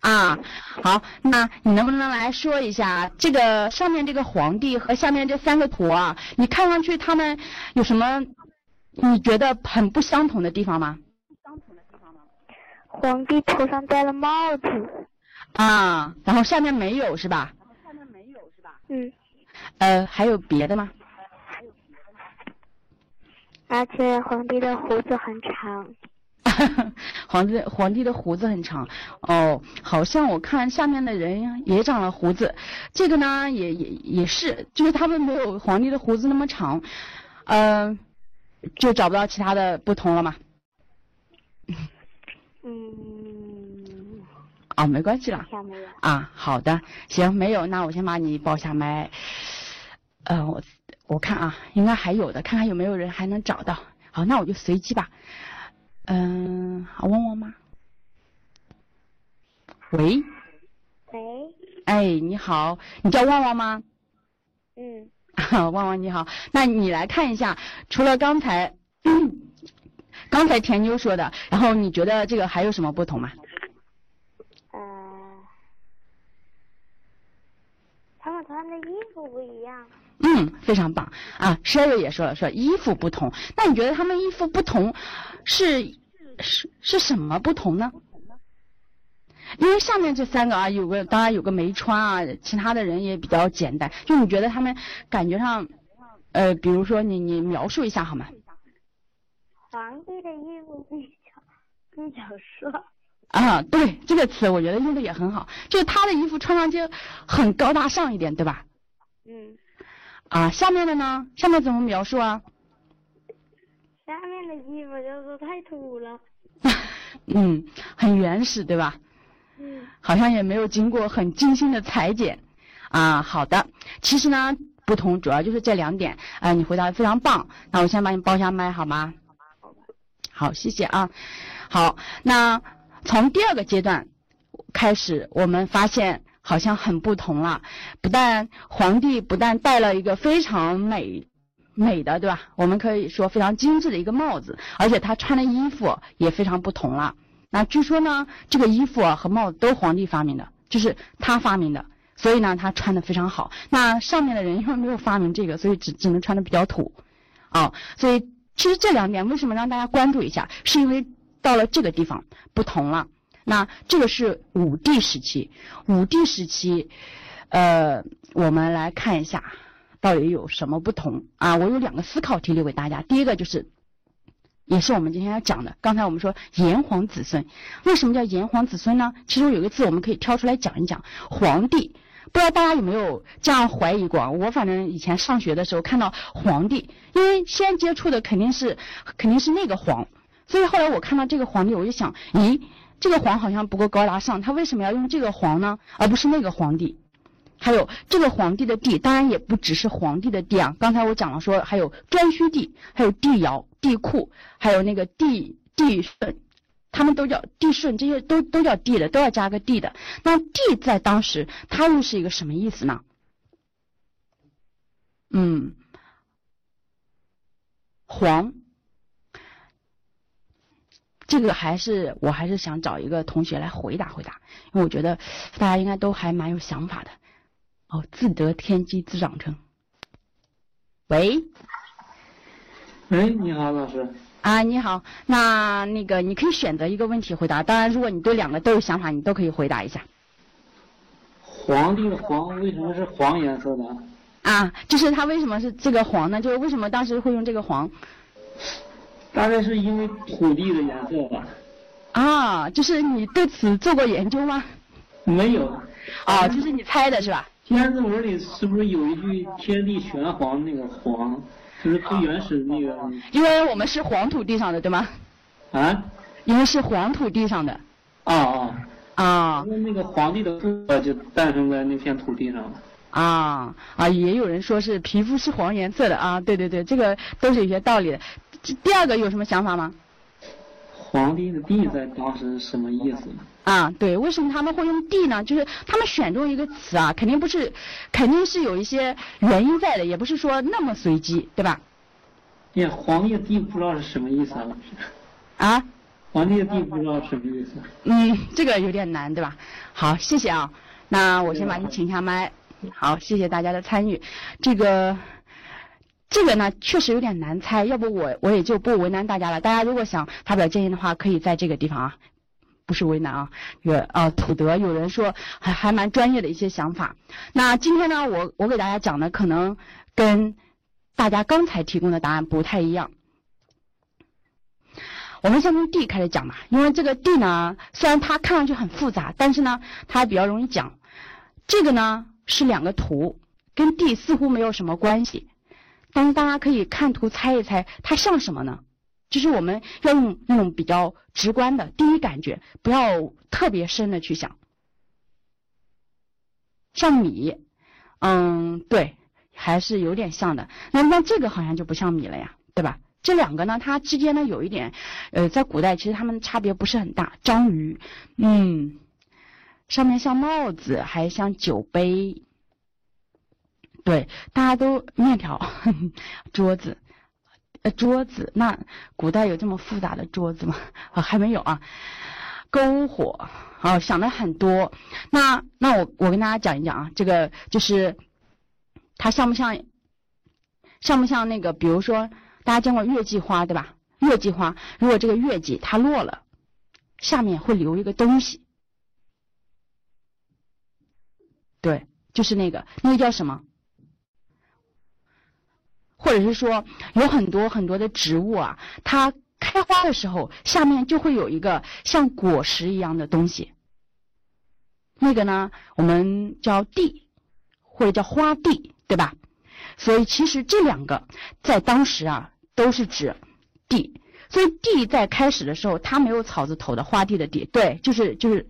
S2: 啊，好，那你能不能来说一下这个上面这个皇帝和下面这三个图啊？你看上去他们有什么你觉得很不相同的地方吗？
S3: 皇帝头上戴了帽子，
S2: 啊，然后下面没有是吧？下面没有是吧？嗯。呃，还有别的吗？
S3: 而且皇帝的胡子很长。
S2: 皇帝皇帝的胡子很长，哦，好像我看下面的人也长了胡子，这个呢也也也是，就是他们没有皇帝的胡子那么长，嗯，就找不到其他的不同了吗？
S3: 嗯，
S2: 哦，没关系了。啊，好的，行，没有，那我先把你报下麦。呃，我我看啊，应该还有的，看看有没有人还能找到。好，那我就随机吧。嗯，好，旺旺吗？喂。
S3: 喂。
S2: 哎，你好，你叫旺旺吗？
S3: 嗯。
S2: 旺旺你好，那你来看一下，除了刚才。刚才田妞说的，然后你觉得这个还有什么不同吗？
S3: 他们，穿的衣服不一样。
S2: 嗯，非常棒啊！！Sherry 也说了，说衣服不同。那你觉得他们衣服不同，是是是什么不同呢？因为上面这三个啊，有个当然有个没穿啊，其他的人也比较简单。就你觉得他们感觉上，呃，比如说你你描述一下好吗？
S3: 皇帝的衣服比较比较帅。
S2: 啊，对这个词，我觉得用的也很好。就是他的衣服穿上去很高大上一点，对吧？
S3: 嗯。
S2: 啊，下面的呢？下面怎么描述啊？
S3: 下面的衣服就是太土了。
S2: 嗯，很原始，对吧？
S3: 嗯。
S2: 好像也没有经过很精心的裁剪。啊，好的。其实呢，不同主要就是这两点。啊，你回答的非常棒。那我先把你报下麦，好吗？
S3: 好。
S2: 谢谢啊。好，那。从第二个阶段开始，我们发现好像很不同了。不但皇帝不但戴了一个非常美美的，对吧？我们可以说非常精致的一个帽子，而且他穿的衣服也非常不同了。那据说呢，这个衣服啊和帽子都皇帝发明的，就是他发明的，所以呢他穿的非常好。那上面的人因为没有发明这个，所以只只能穿的比较土啊。所以其实这两点为什么让大家关注一下，是因为。到了这个地方不同了，那这个是武帝时期。武帝时期，呃，我们来看一下到底有什么不同啊？我有两个思考题留给大家。第一个就是，也是我们今天要讲的。刚才我们说炎黄子孙，为什么叫炎黄子孙呢？其中有一个字我们可以挑出来讲一讲，皇帝。不知道大家有没有这样怀疑过？我反正以前上学的时候看到皇帝，因为先接触的肯定是肯定是那个皇。所以后来我看到这个皇帝，我就想，咦，这个皇好像不够高大上，他为什么要用这个皇呢，而不是那个皇帝？还有这个皇帝的帝，当然也不只是皇帝的帝啊。刚才我讲了说，还有颛顼帝，还有帝尧、帝喾，还有那个帝帝舜，他们都叫地顺，这些都都叫地的，都要加个地的。那地在当时，它又是一个什么意思呢？嗯，黄。这个还是我还是想找一个同学来回答回答，因为我觉得大家应该都还蛮有想法的。哦，自得天机自长成。喂，
S5: 喂，你好，老师。
S2: 啊，你好，那那个你可以选择一个问题回答，当然如果你对两个都有想法，你都可以回答一下。
S5: 皇帝的黄为什么是黄颜色的？
S2: 啊，就是他为什么是这个黄呢？就是为什么当时会用这个黄？
S5: 大概是因为土地的颜色吧。
S2: 啊，就是你对此做过研究吗？
S5: 没有。
S2: 哦，就是你猜的是吧？
S5: 天字文里是不是有一句“天地玄黄”那个“黄”，就是最原始的那个？
S2: 因为我们是黄土地上的，对吗？
S5: 啊？
S2: 因为是黄土地上的。
S5: 啊啊。
S2: 啊。
S5: 那那个皇帝的肤就诞生在那片土地上了。
S2: 啊啊，也有人说是皮肤是黄颜色的啊，对对对，这个都是有些道理的。第二个有什么想法吗？
S5: 皇帝的帝在当时什么意思？
S2: 啊，对，为什么他们会用地呢？就是他们选中一个词啊，肯定不是，肯定是有一些原因在的，也不是说那么随机，对吧？
S5: 呀，皇帝的帝不知道是什么意思啊？
S2: 啊？
S5: 皇帝的帝不知道什么意思？
S2: 嗯，这个有点难，对吧？好，谢谢啊。那我先把你请下麦。好，谢谢大家的参与。这个。这个呢确实有点难猜，要不我我也就不为难大家了。大家如果想发表建议的话，可以在这个地方啊，不是为难啊。有啊，土德有人说还还蛮专业的一些想法。那今天呢，我我给大家讲的可能跟大家刚才提供的答案不太一样。我们先从 D 开始讲吧，因为这个 D 呢，虽然它看上去很复杂，但是呢，它比较容易讲。这个呢是两个图，跟 D 似乎没有什么关系。但是大家可以看图猜一猜，它像什么呢？就是我们要用那种比较直观的第一感觉，不要特别深的去想。像米，嗯，对，还是有点像的。那那这个好像就不像米了呀，对吧？这两个呢，它之间呢有一点，呃，在古代其实它们差别不是很大。章鱼，嗯，上面像帽子，还像酒杯。对，大家都面条，桌子，呃，桌子。那古代有这么复杂的桌子吗？啊，还没有啊。篝火，哦，想的很多。那那我我跟大家讲一讲啊，这个就是它像不像像不像那个？比如说，大家见过月季花对吧？月季花，如果这个月季它落了，下面会留一个东西，对，就是那个，那个叫什么？或者是说，有很多很多的植物啊，它开花的时候，下面就会有一个像果实一样的东西。那个呢，我们叫蒂，或者叫花蒂，对吧？所以其实这两个在当时啊，都是指蒂。所以蒂在开始的时候，它没有草字头的花蒂的蒂，对，就是就是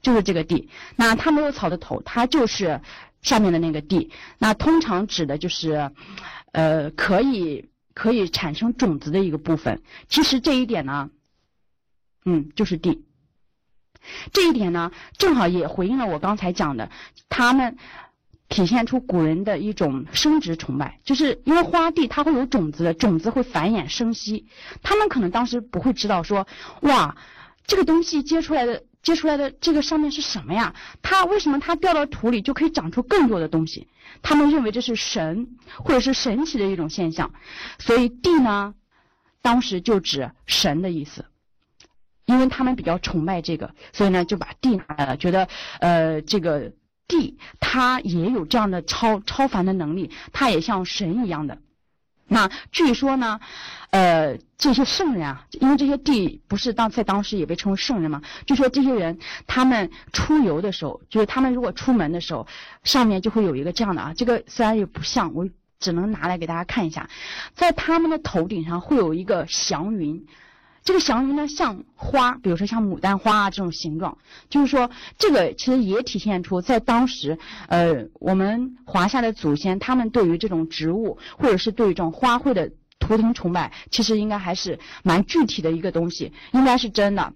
S2: 就是这个蒂。那它没有草字头，它就是上面的那个蒂。那通常指的就是。呃，可以可以产生种子的一个部分。其实这一点呢，嗯，就是地。这一点呢，正好也回应了我刚才讲的，他们体现出古人的一种生殖崇拜，就是因为花地它会有种子，种子会繁衍生息。他们可能当时不会知道说，哇，这个东西结出来的。接出来的这个上面是什么呀？它为什么它掉到土里就可以长出更多的东西？他们认为这是神或者是神奇的一种现象，所以地呢，当时就指神的意思，因为他们比较崇拜这个，所以呢就把地拿来了，觉得呃这个地它也有这样的超超凡的能力，它也像神一样的。那据说呢，呃，这些圣人啊，因为这些地不是当在当时也被称为圣人嘛，据说这些人他们出游的时候，就是他们如果出门的时候，上面就会有一个这样的啊，这个虽然也不像，我只能拿来给大家看一下，在他们的头顶上会有一个祥云。这个祥云呢，像花，比如说像牡丹花啊这种形状，就是说这个其实也体现出在当时，呃，我们华夏的祖先他们对于这种植物或者是对于这种花卉的图腾崇拜，其实应该还是蛮具体的一个东西，应该是真的。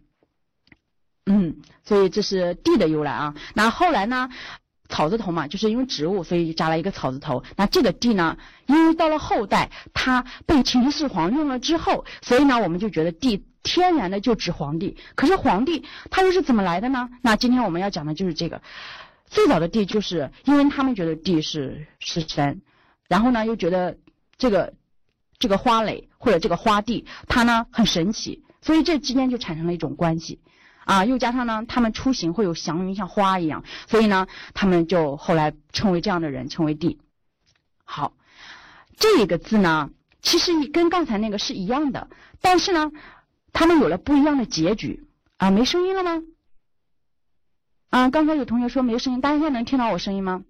S2: 嗯，所以这是地的由来啊。那后来呢？草字头嘛，就是因为植物，所以加了一个草字头。那这个地呢，因为到了后代，它被秦始皇用了之后，所以呢，我们就觉得地天然的就指皇帝。可是皇帝他又是怎么来的呢？那今天我们要讲的就是这个。最早的地就是因为他们觉得地是是神，然后呢又觉得这个这个花蕾或者这个花地它呢很神奇，所以这之间就产生了一种关系。啊，又加上呢，他们出行会有祥云，像花一样，所以呢，他们就后来称为这样的人，称为帝。好，这个字呢，其实跟刚才那个是一样的，但是呢，他们有了不一样的结局。啊，没声音了吗？啊，刚才有同学说没声音，大家现在能听到我声音吗？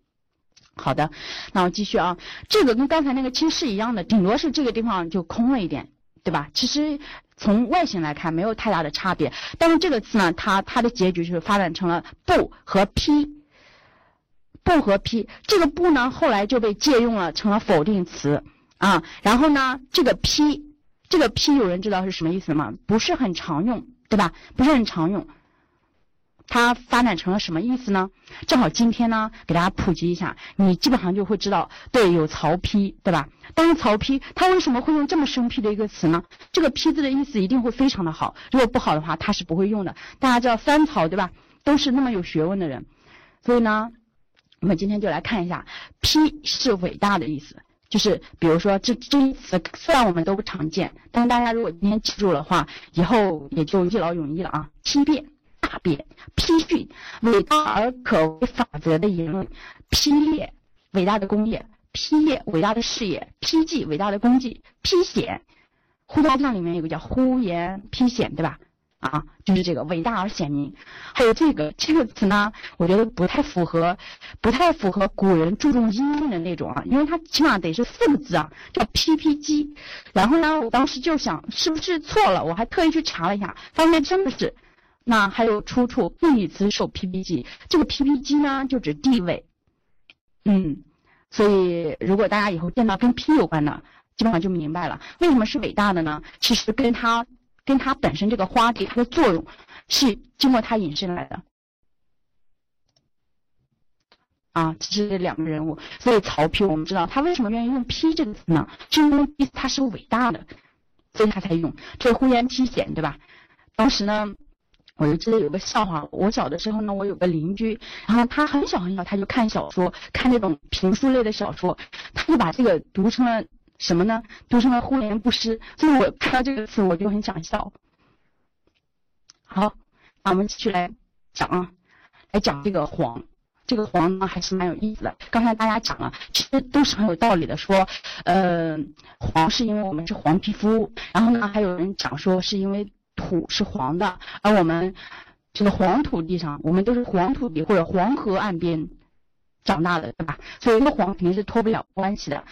S2: 好的，那我继续啊，这个跟刚才那个其实是一样的，顶多是这个地方就空了一点，对吧？其实。从外形来看没有太大的差别，但是这个字呢，它它的结局就是发展成了不和批，不和批。这个不呢，后来就被借用了，成了否定词啊。然后呢，这个批，这个批有人知道是什么意思吗？不是很常用，对吧？不是很常用。它发展成了什么意思呢？正好今天呢，给大家普及一下，你基本上就会知道，对，有曹丕，对吧？但是曹丕他为什么会用这么生僻的一个词呢？这个丕字的意思一定会非常的好，如果不好的话，他是不会用的。大家知道三曹，对吧？都是那么有学问的人，所以呢，我们今天就来看一下，丕是伟大的意思，就是比如说这这一词虽然我们都不常见，但是大家如果今天记住的话，以后也就一劳永逸了啊。丕变。大变批训，伟大而可为法则的言论；批业，伟大的功业；批业，伟大的事业；批记，伟大的功绩；批显，呼家将里面有个叫呼延批显，对吧？啊，就是这个伟大而显明。还有这个这个词呢，我觉得不太符合，不太符合古人注重音韵的那种啊，因为它起码得是四个字啊，叫批批机。然后呢，我当时就想是不是错了，我还特意去查了一下，发现真的是。那还有出处，定语词受 P P G，这个 P P G 呢就指地位，嗯，所以如果大家以后见到跟 P 有关的，基本上就明白了，为什么是伟大的呢？其实跟它跟它本身这个花地它的作用是经过它引申来的，啊，这是两个人物，所以曹丕我们知道他为什么愿意用 P 这个词呢？是因为他是伟大的，所以他才用，这呼延丕险对吧？当时呢。我就记得有个笑话，我小的时候呢，我有个邻居，然后他很小很小他就看小说，看那种评书类的小说，他就把这个读成了什么呢？读成了忽连不失。所以我看到这个词我就很想笑。好，那我们继续来讲啊，来讲这个黄。这个黄呢还是蛮有意思的。刚才大家讲了，其实都是很有道理的。说，呃，黄是因为我们是黄皮肤，然后呢，还有人讲说是因为土是黄的，而我们这个黄土地上，我们都是黄土地或者黄河岸边长大的，对吧？所以这个黄肯定是脱不了关系的。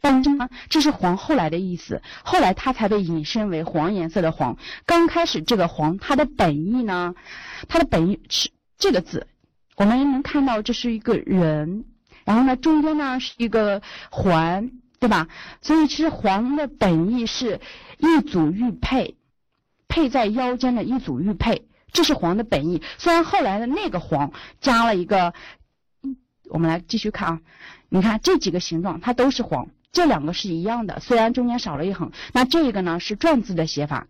S2: 但是呢，这是黄后来的意思，后来它才被引申为黄颜色的黄。刚开始这个黄，它的本意呢，它的本意是这个字。我们能看到这是一个人，然后呢，中间呢是一个环，对吧？所以其实黄的本意是一组玉佩，佩在腰间的一组玉佩，这是黄的本意。虽然后来的那个黄加了一个，我们来继续看啊，你看这几个形状它都是黄，这两个是一样的，虽然中间少了一横。那这个呢是篆字的写法，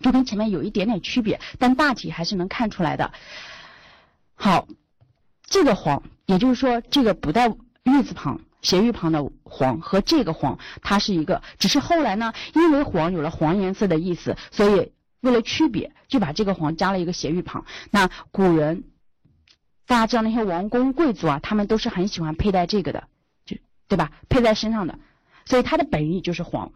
S2: 就跟前面有一点点区别，但大体还是能看出来的。好。这个黄，也就是说，这个不带玉字旁、斜玉旁的黄和这个黄，它是一个。只是后来呢，因为黄有了黄颜色的意思，所以为了区别，就把这个黄加了一个斜玉旁。那古人，大家知道那些王公贵族啊，他们都是很喜欢佩戴这个的，就对吧？佩在身上的，所以它的本意就是黄，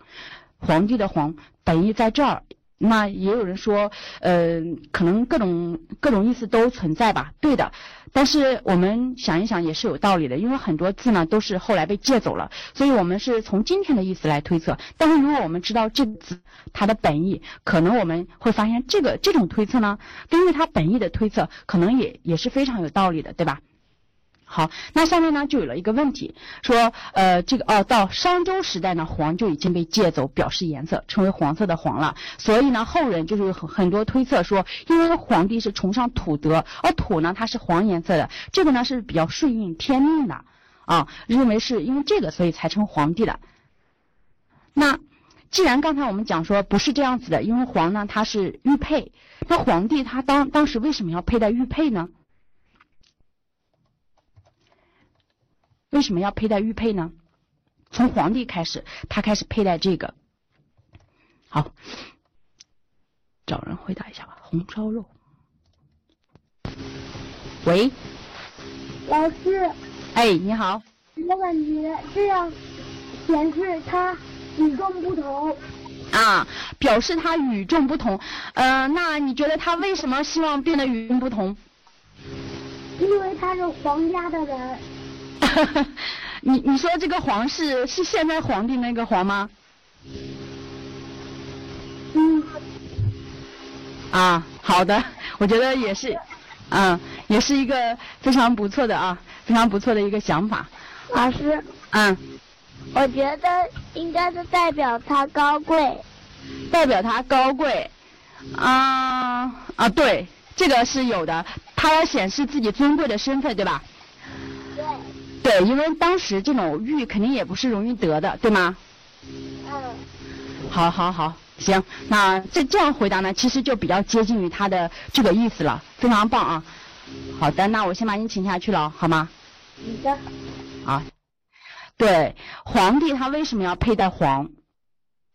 S2: 皇帝的皇本意在这儿。那也有人说，呃，可能各种各种意思都存在吧，对的。但是我们想一想也是有道理的，因为很多字呢都是后来被借走了，所以我们是从今天的意思来推测。但是如果我们知道这个字它的本意，可能我们会发现这个这种推测呢，根据它本意的推测，可能也也是非常有道理的，对吧？好，那下面呢就有了一个问题，说，呃，这个哦，到商周时代呢，黄就已经被借走，表示颜色，成为黄色的黄了。所以呢，后人就是很很多推测说，因为皇帝是崇尚土德，而土呢它是黄颜色的，这个呢是比较顺应天命的，啊，认为是因为这个，所以才称皇帝的。那既然刚才我们讲说不是这样子的，因为黄呢它是玉佩，那皇帝他当当时为什么要佩戴玉佩呢？为什么要佩戴玉佩呢？从皇帝开始，他开始佩戴这个。好，找人回答一下吧。红烧肉。喂，
S3: 老师。
S2: 哎，你好。
S3: 我感觉这样显示他与众不同。
S2: 啊，表示他与众不同。呃，那你觉得他为什么希望变得与众不同？
S3: 因为他是皇家的人。
S2: 你你说这个皇是是现在皇帝那个皇吗？
S3: 嗯。
S2: 啊，好的，我觉得也是，嗯，也是一个非常不错的啊，非常不错的一个想法。
S3: 老师。
S2: 嗯。
S3: 我觉得应该是代表他高贵。
S2: 代表他高贵。啊啊，对，这个是有的，他要显示自己尊贵的身份，对吧？
S3: 对。
S2: 因为当时这种玉肯定也不是容易得的，对吗？
S3: 嗯。
S2: 好，好，好，行，那这这样回答呢，其实就比较接近于他的这个意思了，非常棒啊。好的，那我先把你请下去了，好吗？
S3: 好的。
S2: 啊。对，皇帝他为什么要佩戴黄？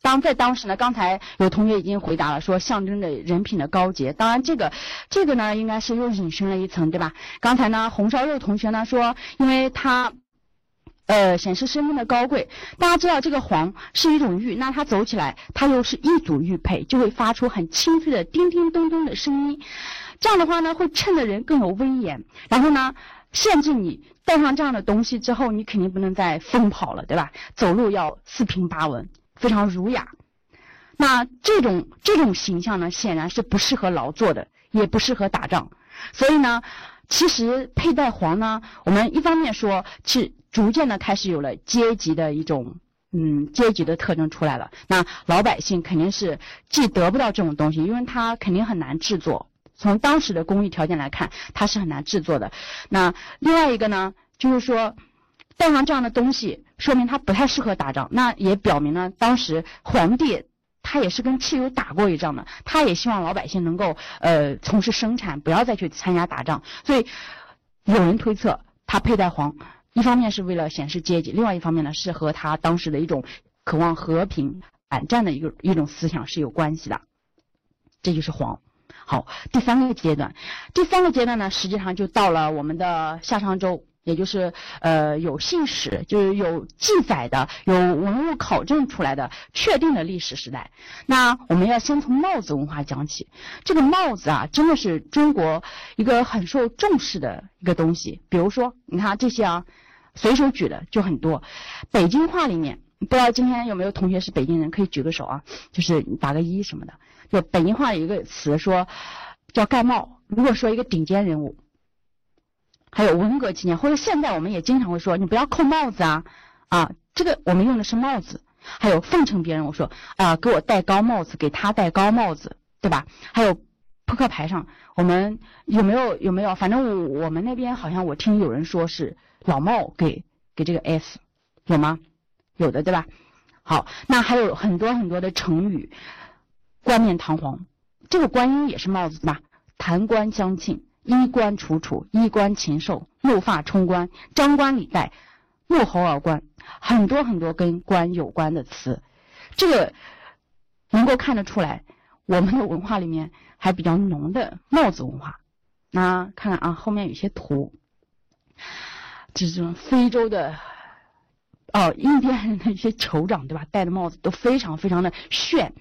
S2: 当在当时呢，刚才有同学已经回答了，说象征着人品的高洁。当然，这个这个呢，应该是又引申了一层，对吧？刚才呢，红烧肉同学呢说，因为它，呃，显示身份的高贵。大家知道这个黄是一种玉，那它走起来，它又是一组玉佩，就会发出很清脆的叮叮咚咚的声音。这样的话呢，会衬得人更有威严。然后呢，限制你带上这样的东西之后，你肯定不能再疯跑了，对吧？走路要四平八稳。非常儒雅，那这种这种形象呢，显然是不适合劳作的，也不适合打仗。所以呢，其实佩戴黄呢，我们一方面说，是逐渐的开始有了阶级的一种，嗯，阶级的特征出来了。那老百姓肯定是既得不到这种东西，因为它肯定很难制作。从当时的工艺条件来看，它是很难制作的。那另外一个呢，就是说。带上这样的东西，说明他不太适合打仗，那也表明了当时皇帝他也是跟蚩尤打过一仗的，他也希望老百姓能够呃从事生产，不要再去参加打仗。所以有人推测，他佩戴黄，一方面是为了显示阶级，另外一方面呢是和他当时的一种渴望和平、反战的一个一种思想是有关系的。这就是黄。好，第三个阶段，第三个阶段呢，实际上就到了我们的夏商周。也就是呃有信史，就是有记载的，有文物考证出来的确定的历史时代。那我们要先从帽子文化讲起。这个帽子啊，真的是中国一个很受重视的一个东西。比如说，你看这些啊，随手举的就很多。北京话里面，不知道今天有没有同学是北京人，可以举个手啊，就是打个一什么的。就北京话有一个词说叫盖帽。如果说一个顶尖人物。还有文革期间或者现在，我们也经常会说你不要扣帽子啊，啊，这个我们用的是帽子。还有奉承别人，我说啊，给我戴高帽子，给他戴高帽子，对吧？还有扑克牌上，我们有没有有没有？反正我们那边好像我听有人说是老帽给给这个 S，有吗？有的对吧？好，那还有很多很多的成语，冠冕堂皇，这个观音也是帽子对吧？弹冠相庆。衣冠楚楚，衣冠禽兽，怒发冲冠，张冠李戴，怒吼而冠，很多很多跟冠有关的词，这个能够看得出来，我们的文化里面还比较浓的帽子文化。那看看啊，后面有些图，这种非洲的，哦，印第安人的一些酋长，对吧？戴的帽子都非常非常的炫，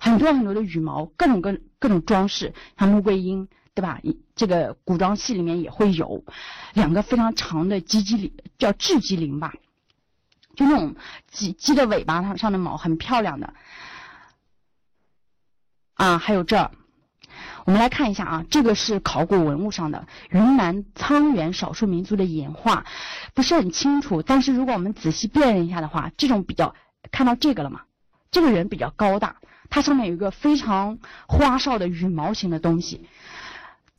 S2: 很多很多的羽毛，各种各各种装饰，像穆桂英。对吧？这个古装戏里面也会有两个非常长的鸡鸡鳞，叫雉鸡鳞吧，就那种鸡鸡的尾巴上上的毛很漂亮的啊。还有这，我们来看一下啊，这个是考古文物上的云南沧源少数民族的岩画，不是很清楚。但是如果我们仔细辨认一下的话，这种比较看到这个了吗？这个人比较高大，它上面有一个非常花哨的羽毛型的东西。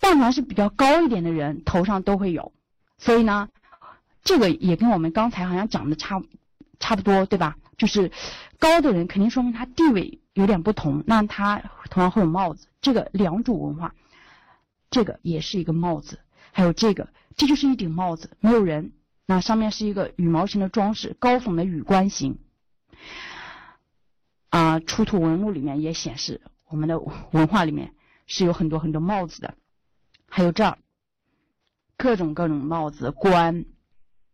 S2: 但凡是比较高一点的人，头上都会有，所以呢，这个也跟我们刚才好像讲的差差不多，对吧？就是高的人肯定说明他地位有点不同，那他头上会有帽子。这个良渚文化，这个也是一个帽子，还有这个，这就是一顶帽子，没有人，那上面是一个羽毛型的装饰，高耸的羽冠形。啊，出土文物里面也显示，我们的文化里面是有很多很多帽子的。还有这儿，各种各种帽子冠，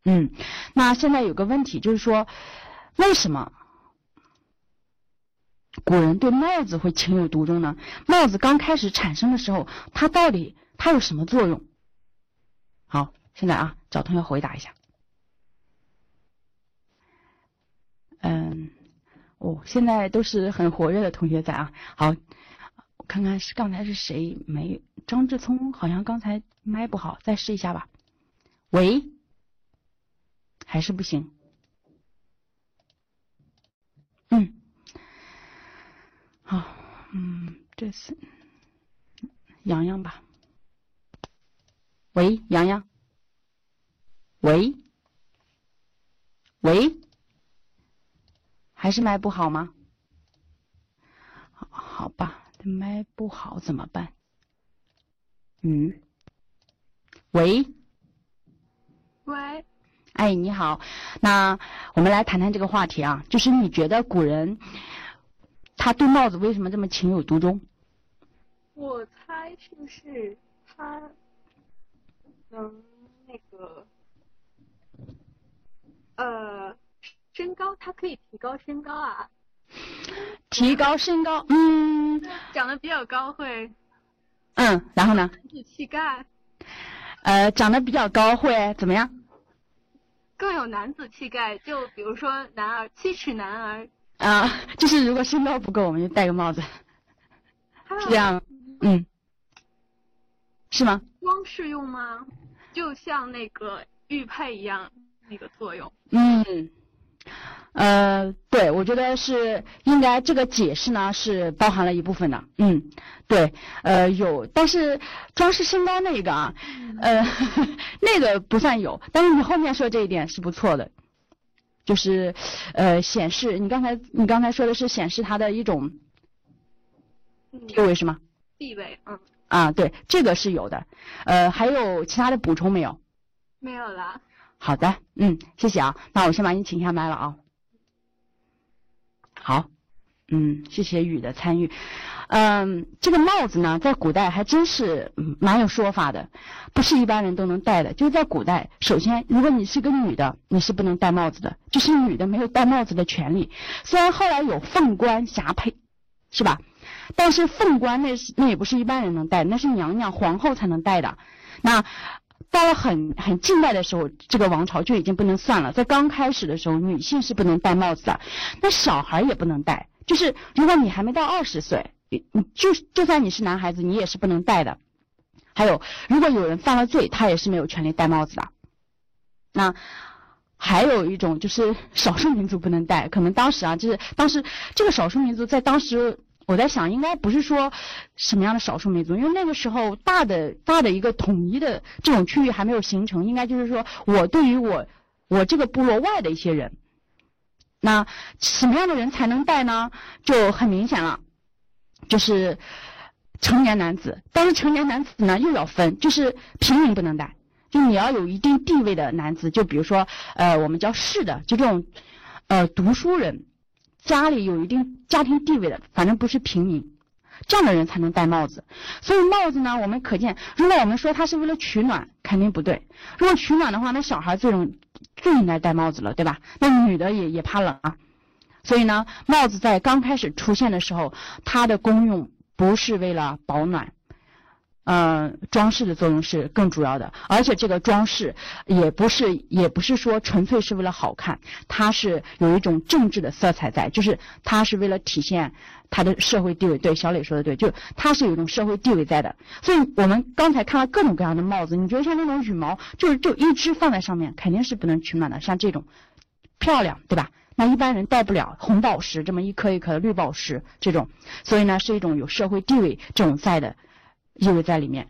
S2: 嗯，那现在有个问题就是说，为什么古人对帽子会情有独钟呢？帽子刚开始产生的时候，它到底它有什么作用？好，现在啊，找同学回答一下。嗯，哦，现在都是很活跃的同学在啊，好。我看看是刚才是谁没有？张志聪好像刚才麦不好，再试一下吧。喂，还是不行。嗯，好，嗯，这次洋洋吧。喂，洋洋。喂，喂，还是麦不好吗？好，好吧。麦不好怎么办？鱼，喂，
S3: 喂，
S2: 哎，你好，那我们来谈谈这个话题啊，就是你觉得古人他对帽子为什么这么情有独钟？
S3: 我猜是不是他能那个呃身高，他可以提高身高啊？
S2: 提高身高，嗯，
S3: 长得比较高会，
S2: 嗯，然后呢？
S3: 男子气概，
S2: 呃，长得比较高会怎么样？
S3: 更有男子气概，就比如说男儿七尺男儿。
S2: 啊，就是如果身高不够，我们就戴个帽子，是这样，嗯，是吗？
S3: 光适用吗？就像那个玉佩一样，那个作用。
S2: 嗯。呃，对，我觉得是应该这个解释呢是包含了一部分的，嗯，对，呃有，但是装饰身高那个啊，呃 那个不算有，但是你后面说这一点是不错的，就是呃显示你刚才你刚才说的是显示它的一种地位是吗？
S6: 地位，嗯，
S2: 啊，对，这个是有的。呃，还有其他的补充没有？
S6: 没有了。
S2: 好的，嗯，谢谢啊。那我先把你请下麦了啊。好，嗯，谢谢雨的参与。嗯，这个帽子呢，在古代还真是蛮有说法的，不是一般人都能戴的。就在古代，首先，如果你是个女的，你是不能戴帽子的，就是女的没有戴帽子的权利。虽然后来有凤冠霞帔，是吧？但是凤冠那是那也不是一般人能戴，那是娘娘皇后才能戴的。那到了很很近代的时候，这个王朝就已经不能算了。在刚开始的时候，女性是不能戴帽子的，那小孩也不能戴。就是如果你还没到二十岁，你就就算你是男孩子，你也是不能戴的。还有，如果有人犯了罪，他也是没有权利戴帽子的。那还有一种就是少数民族不能戴，可能当时啊，就是当时这个少数民族在当时。我在想，应该不是说什么样的少数民族，因为那个时候大的大的一个统一的这种区域还没有形成，应该就是说我对于我我这个部落外的一些人，那什么样的人才能带呢？就很明显了，就是成年男子。但是成年男子呢又要分，就是平民不能带，就你要有一定地位的男子，就比如说呃我们叫士的，就这种呃读书人。家里有一定家庭地位的，反正不是平民，这样的人才能戴帽子。所以帽子呢，我们可见，如果我们说它是为了取暖，肯定不对。如果取暖的话，那小孩最容最应该戴帽子了，对吧？那女的也也怕冷啊。所以呢，帽子在刚开始出现的时候，它的功用不是为了保暖。嗯，装饰的作用是更主要的，而且这个装饰也不是也不是说纯粹是为了好看，它是有一种政治的色彩在，就是它是为了体现它的社会地位。对，小磊说的对，就它是有一种社会地位在的。所以我们刚才看了各种各样的帽子，你觉得像那种羽毛，就是就一只放在上面，肯定是不能取暖的。像这种漂亮，对吧？那一般人戴不了红宝石这么一颗一颗的绿宝石这种，所以呢是一种有社会地位这种在的。意味在里面。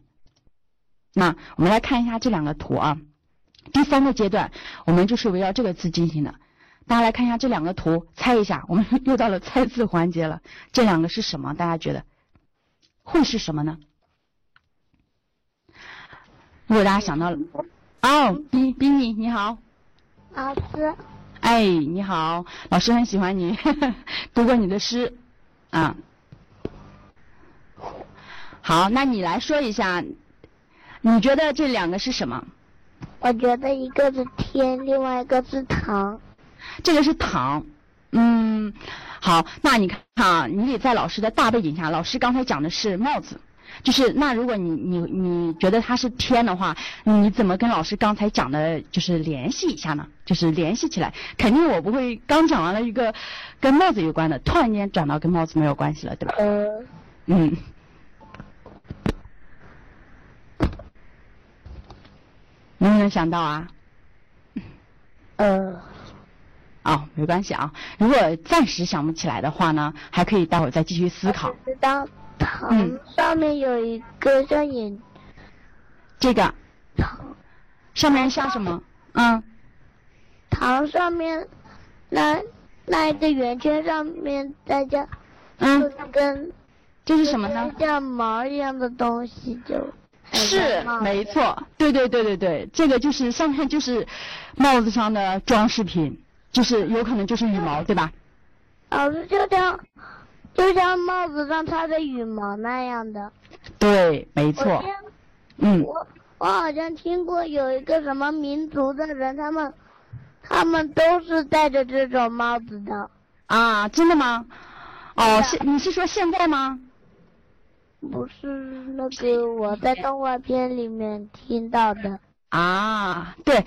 S2: 那我们来看一下这两个图啊。第三个阶段，我们就是围绕这个字进行的。大家来看一下这两个图，猜一下，我们 又到了猜字环节了。这两个是什么？大家觉得会是什么呢？如果大家想到了，哦，冰冰妮你好，
S3: 老师，
S2: 哎，你好，老师很喜欢你，读过你的诗啊。好，那你来说一下，你觉得这两个是什么？
S3: 我觉得一个是天，另外一个是堂。
S2: 这个是堂，嗯，好，那你看啊，你得在老师的大背景下，老师刚才讲的是帽子，就是那如果你你你觉得它是天的话，你怎么跟老师刚才讲的，就是联系一下呢？就是联系起来，肯定我不会刚讲完了一个跟帽子有关的，突然间转到跟帽子没有关系了，对吧？
S3: 呃，
S2: 嗯。能不能想到啊？
S3: 呃，
S2: 哦，没关系啊。如果暂时想不起来的话呢，还可以待会儿再继续思考。
S3: 知道糖上面有一个像眼，
S2: 这个
S3: 糖
S2: 上面像什么？嗯，
S3: 糖上面那那一个圆圈上面再加
S2: 嗯，
S3: 跟
S2: 这是什么呢？
S3: 像毛一样的东西就。
S2: 是，没错，对对对对对，这个就是上面就是帽子上的装饰品，就是有可能就是羽毛，对吧？
S3: 老师就像就像帽子上插着羽毛那样的。
S2: 对，没错。嗯。
S3: 我我好像听过有一个什么民族的人，他们他们都是戴着这种帽子的。
S2: 啊，真的吗？哦，现你是说现在吗？
S3: 不是那个我在动画片里面听到的
S2: 啊，对，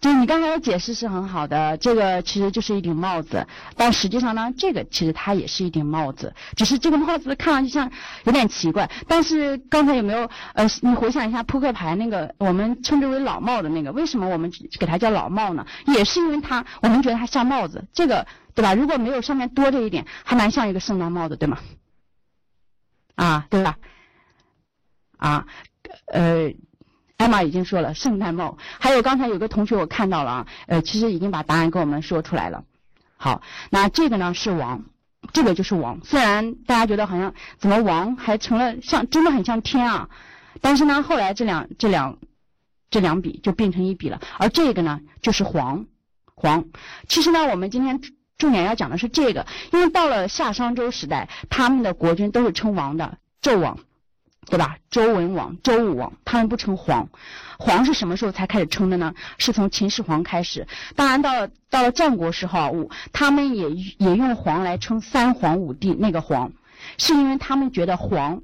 S2: 就你刚才的解释是很好的，这个其实就是一顶帽子，但实际上呢，这个其实它也是一顶帽子，只是这个帽子看上去像有点奇怪。但是刚才有没有呃，你回想一下扑克牌那个我们称之为老帽的那个，为什么我们给它叫老帽呢？也是因为它我们觉得它像帽子，这个对吧？如果没有上面多这一点，还蛮像一个圣诞帽的，对吗？啊，对吧？啊，呃，艾玛已经说了圣诞帽，还有刚才有个同学我看到了啊，呃，其实已经把答案跟我们说出来了。好，那这个呢是王，这个就是王。虽然大家觉得好像怎么王还成了像真的很像天啊，但是呢，后来这两这两这两笔就变成一笔了，而这个呢就是黄，黄。其实呢，我们今天重点要讲的是这个，因为到了夏商周时代，他们的国君都是称王的，纣王。对吧？周文王、周武王，他们不称皇，皇是什么时候才开始称的呢？是从秦始皇开始。当然，到了到了战国时候啊，他们也也用皇来称三皇五帝。那个皇，是因为他们觉得皇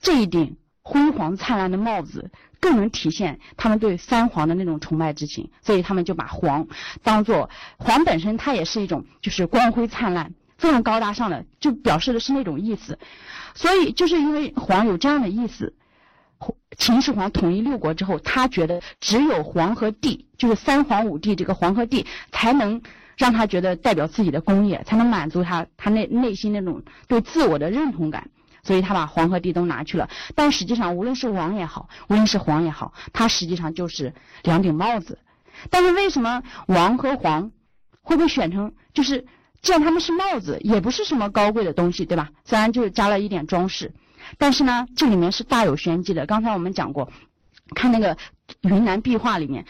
S2: 这一顶辉煌灿烂的帽子更能体现他们对三皇的那种崇拜之情，所以他们就把皇当做皇本身，它也是一种就是光辉灿烂、非常高大上的，就表示的是那种意思。所以，就是因为皇有这样的意思，秦始皇统一六国之后，他觉得只有皇和帝，就是三皇五帝这个皇和帝，才能让他觉得代表自己的功业，才能满足他他内内心那种对自我的认同感。所以他把黄和帝都拿去了。但实际上，无论是王也好，无论是黄也好，他实际上就是两顶帽子。但是为什么王和黄会被选成就是？既然他们是帽子，也不是什么高贵的东西，对吧？虽然就是加了一点装饰，但是呢，这里面是大有玄机的。刚才我们讲过，看那个云南壁画里面，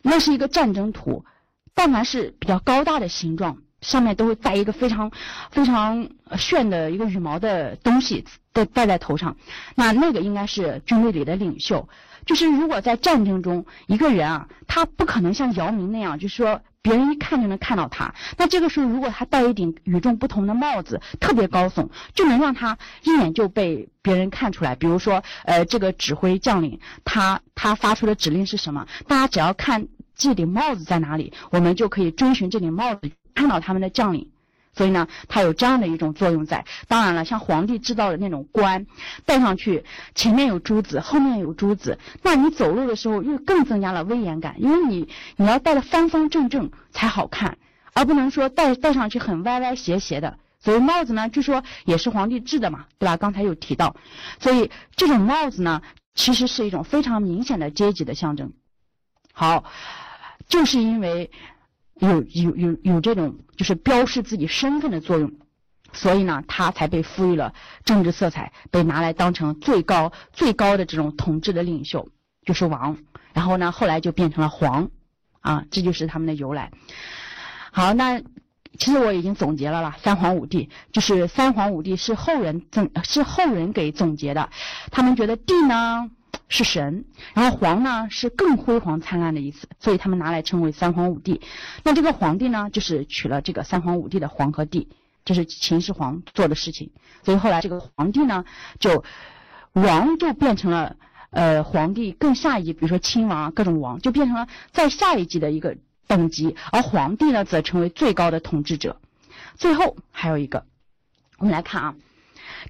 S2: 那是一个战争图，但凡是比较高大的形状，上面都会戴一个非常非常炫的一个羽毛的东西，戴戴在头上。那那个应该是军队里的领袖。就是如果在战争中，一个人啊，他不可能像姚明那样，就是说。别人一看就能看到他，那这个时候如果他戴一顶与众不同的帽子，特别高耸，就能让他一眼就被别人看出来。比如说，呃，这个指挥将领，他他发出的指令是什么？大家只要看这顶帽子在哪里，我们就可以追寻这顶帽子，看到他们的将领。所以呢，它有这样的一种作用在。当然了，像皇帝制造的那种冠，戴上去前面有珠子，后面有珠子，那你走路的时候又更增加了威严感，因为你你要戴的方方正正才好看，而不能说戴戴上去很歪歪斜斜的。所以帽子呢，据说也是皇帝制的嘛，对吧？刚才有提到，所以这种帽子呢，其实是一种非常明显的阶级的象征。好，就是因为。有有有有这种就是标示自己身份的作用，所以呢，他才被赋予了政治色彩，被拿来当成最高最高的这种统治的领袖，就是王。然后呢，后来就变成了皇，啊，这就是他们的由来。好，那其实我已经总结了啦，三皇五帝就是三皇五帝是后人总是后人给总结的，他们觉得帝呢。是神，然后皇呢是更辉煌灿烂的意思，所以他们拿来称为三皇五帝。那这个皇帝呢，就是取了这个三皇五帝的皇和帝，这是秦始皇做的事情。所以后来这个皇帝呢，就王就变成了呃皇帝更下一级，比如说亲王啊各种王，就变成了在下一级的一个等级，而皇帝呢则成为最高的统治者。最后还有一个，我们来看啊，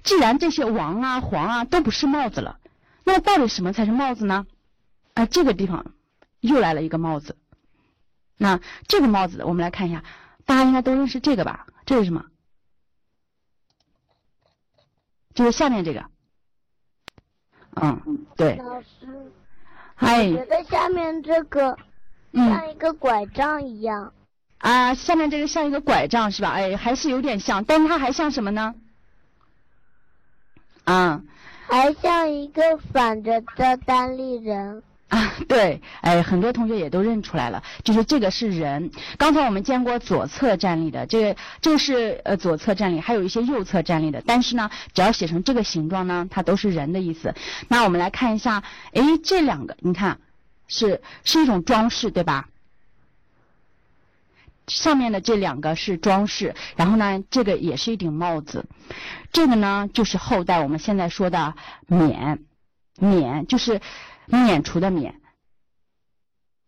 S2: 既然这些王啊皇啊都不是帽子了。那到底什么才是帽子呢？啊，这个地方又来了一个帽子。那这个帽子，我们来看一下，大家应该都认识这个吧？这是什么？就是下面这个。嗯，对。
S3: 老师，
S2: 哎。
S3: 觉得下面这个像一个拐杖一样。
S2: 啊，下面这个像一个拐杖是吧？哎，还是有点像，但是它还像什么呢？啊。
S3: 还像一个反着的单立人
S2: 啊，对，哎，很多同学也都认出来了，就是这个是人。刚才我们见过左侧站立的，这个这是呃左侧站立，还有一些右侧站立的，但是呢，只要写成这个形状呢，它都是人的意思。那我们来看一下，哎，这两个，你看，是是一种装饰，对吧？上面的这两个是装饰，然后呢，这个也是一顶帽子，这个呢就是后代我们现在说的冕，冕就是免除的免，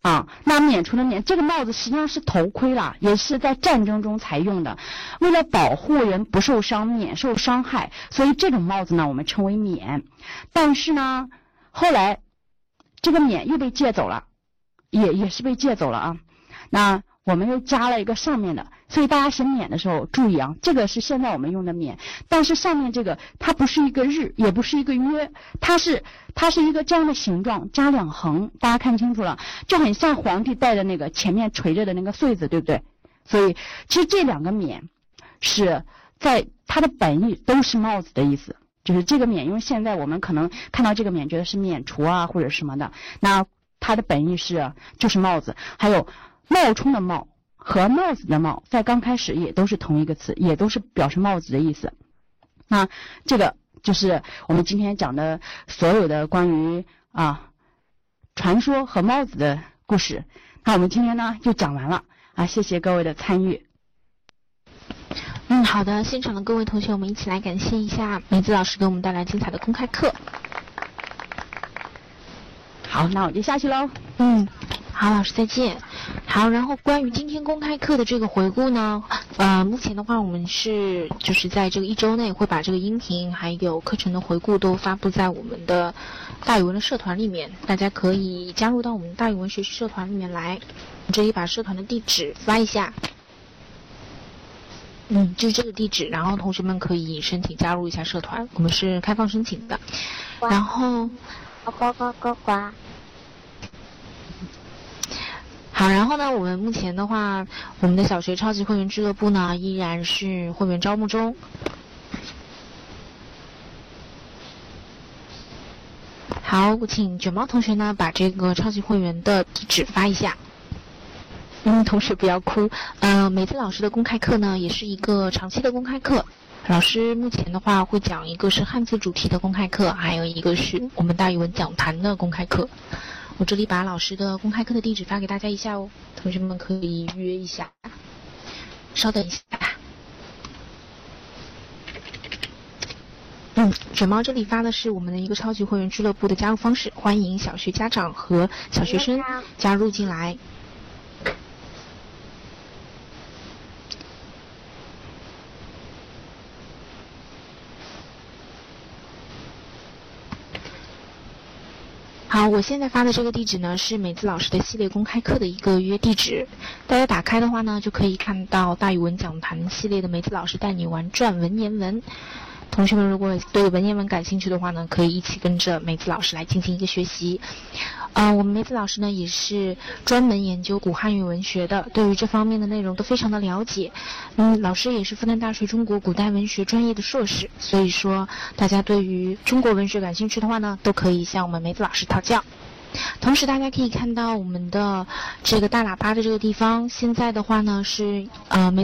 S2: 啊，那免除的免，这个帽子实际上是头盔啦，也是在战争中才用的，为了保护人不受伤、免受伤害，所以这种帽子呢我们称为冕，但是呢，后来这个冕又被借走了，也也是被借走了啊，那。我们又加了一个上面的，所以大家写冕的时候注意啊，这个是现在我们用的冕，但是上面这个它不是一个日，也不是一个约，它是它是一个这样的形状，加两横，大家看清楚了，就很像皇帝戴的那个前面垂着的那个穗子，对不对？所以其实这两个冕是在它的本意都是帽子的意思，就是这个冕，因为现在我们可能看到这个冕觉得是免除啊或者什么的，那它的本意是就是帽子，还有冒充的冒和帽子的帽，在刚开始也都是同一个词，也都是表示帽子的意思。那这个就是我们今天讲的所有的关于啊传说和帽子的故事。那我们今天呢就讲完了啊，谢谢各位的参与。
S1: 嗯，好的，现场的各位同学，我们一起来感谢一下梅子老师给我们带来精彩的公开课。
S2: 好，那我就下去喽。
S1: 嗯，好，老师再见。好，然后关于今天公开课的这个回顾呢，呃，目前的话，我们是就是在这个一周内会把这个音频还有课程的回顾都发布在我们的大语文的社团里面，大家可以加入到我们大语文学习社团里面来。这里把社团的地址发一下。嗯，就是这个地址，然后同学们可以申请加入一下社团，我们是开放申请的。然后，
S3: 呱呱呱呱呱。
S1: 好，然后呢，我们目前的话，我们的小学超级会员俱乐部呢依然是会员招募中。好，我请卷毛同学呢把这个超级会员的地址发一下。嗯，同学不要哭。呃，梅子老师的公开课呢，也是一个长期的公开课。老师目前的话会讲一个是汉字主题的公开课，还有一个是我们大语文讲坛的公开课。我这里把老师的公开课的地址发给大家一下哦，同学们可以预约一下。稍等一下。嗯，卷毛这里发的是我们的一个超级会员俱乐部的加入方式，欢迎小学家长和小学生加入进来。好，我现在发的这个地址呢是美子老师的系列公开课的一个约地址。大家打开的话呢，就可以看到大语文讲坛系列的美子老师带你玩转文言文。同学们如果对文言文感兴趣的话呢，可以一起跟着梅子老师来进行一个学习。呃，我们梅子老师呢也是专门研究古汉语文学的，对于这方面的内容都非常的了解。嗯，老师也是复旦大学中国古代文学专业的硕士，所以说大家对于中国文学感兴趣的话呢，都可以向我们梅子老师讨教。同时，大家可以看到我们的这个大喇叭的这个地方，现在的话呢是呃梅。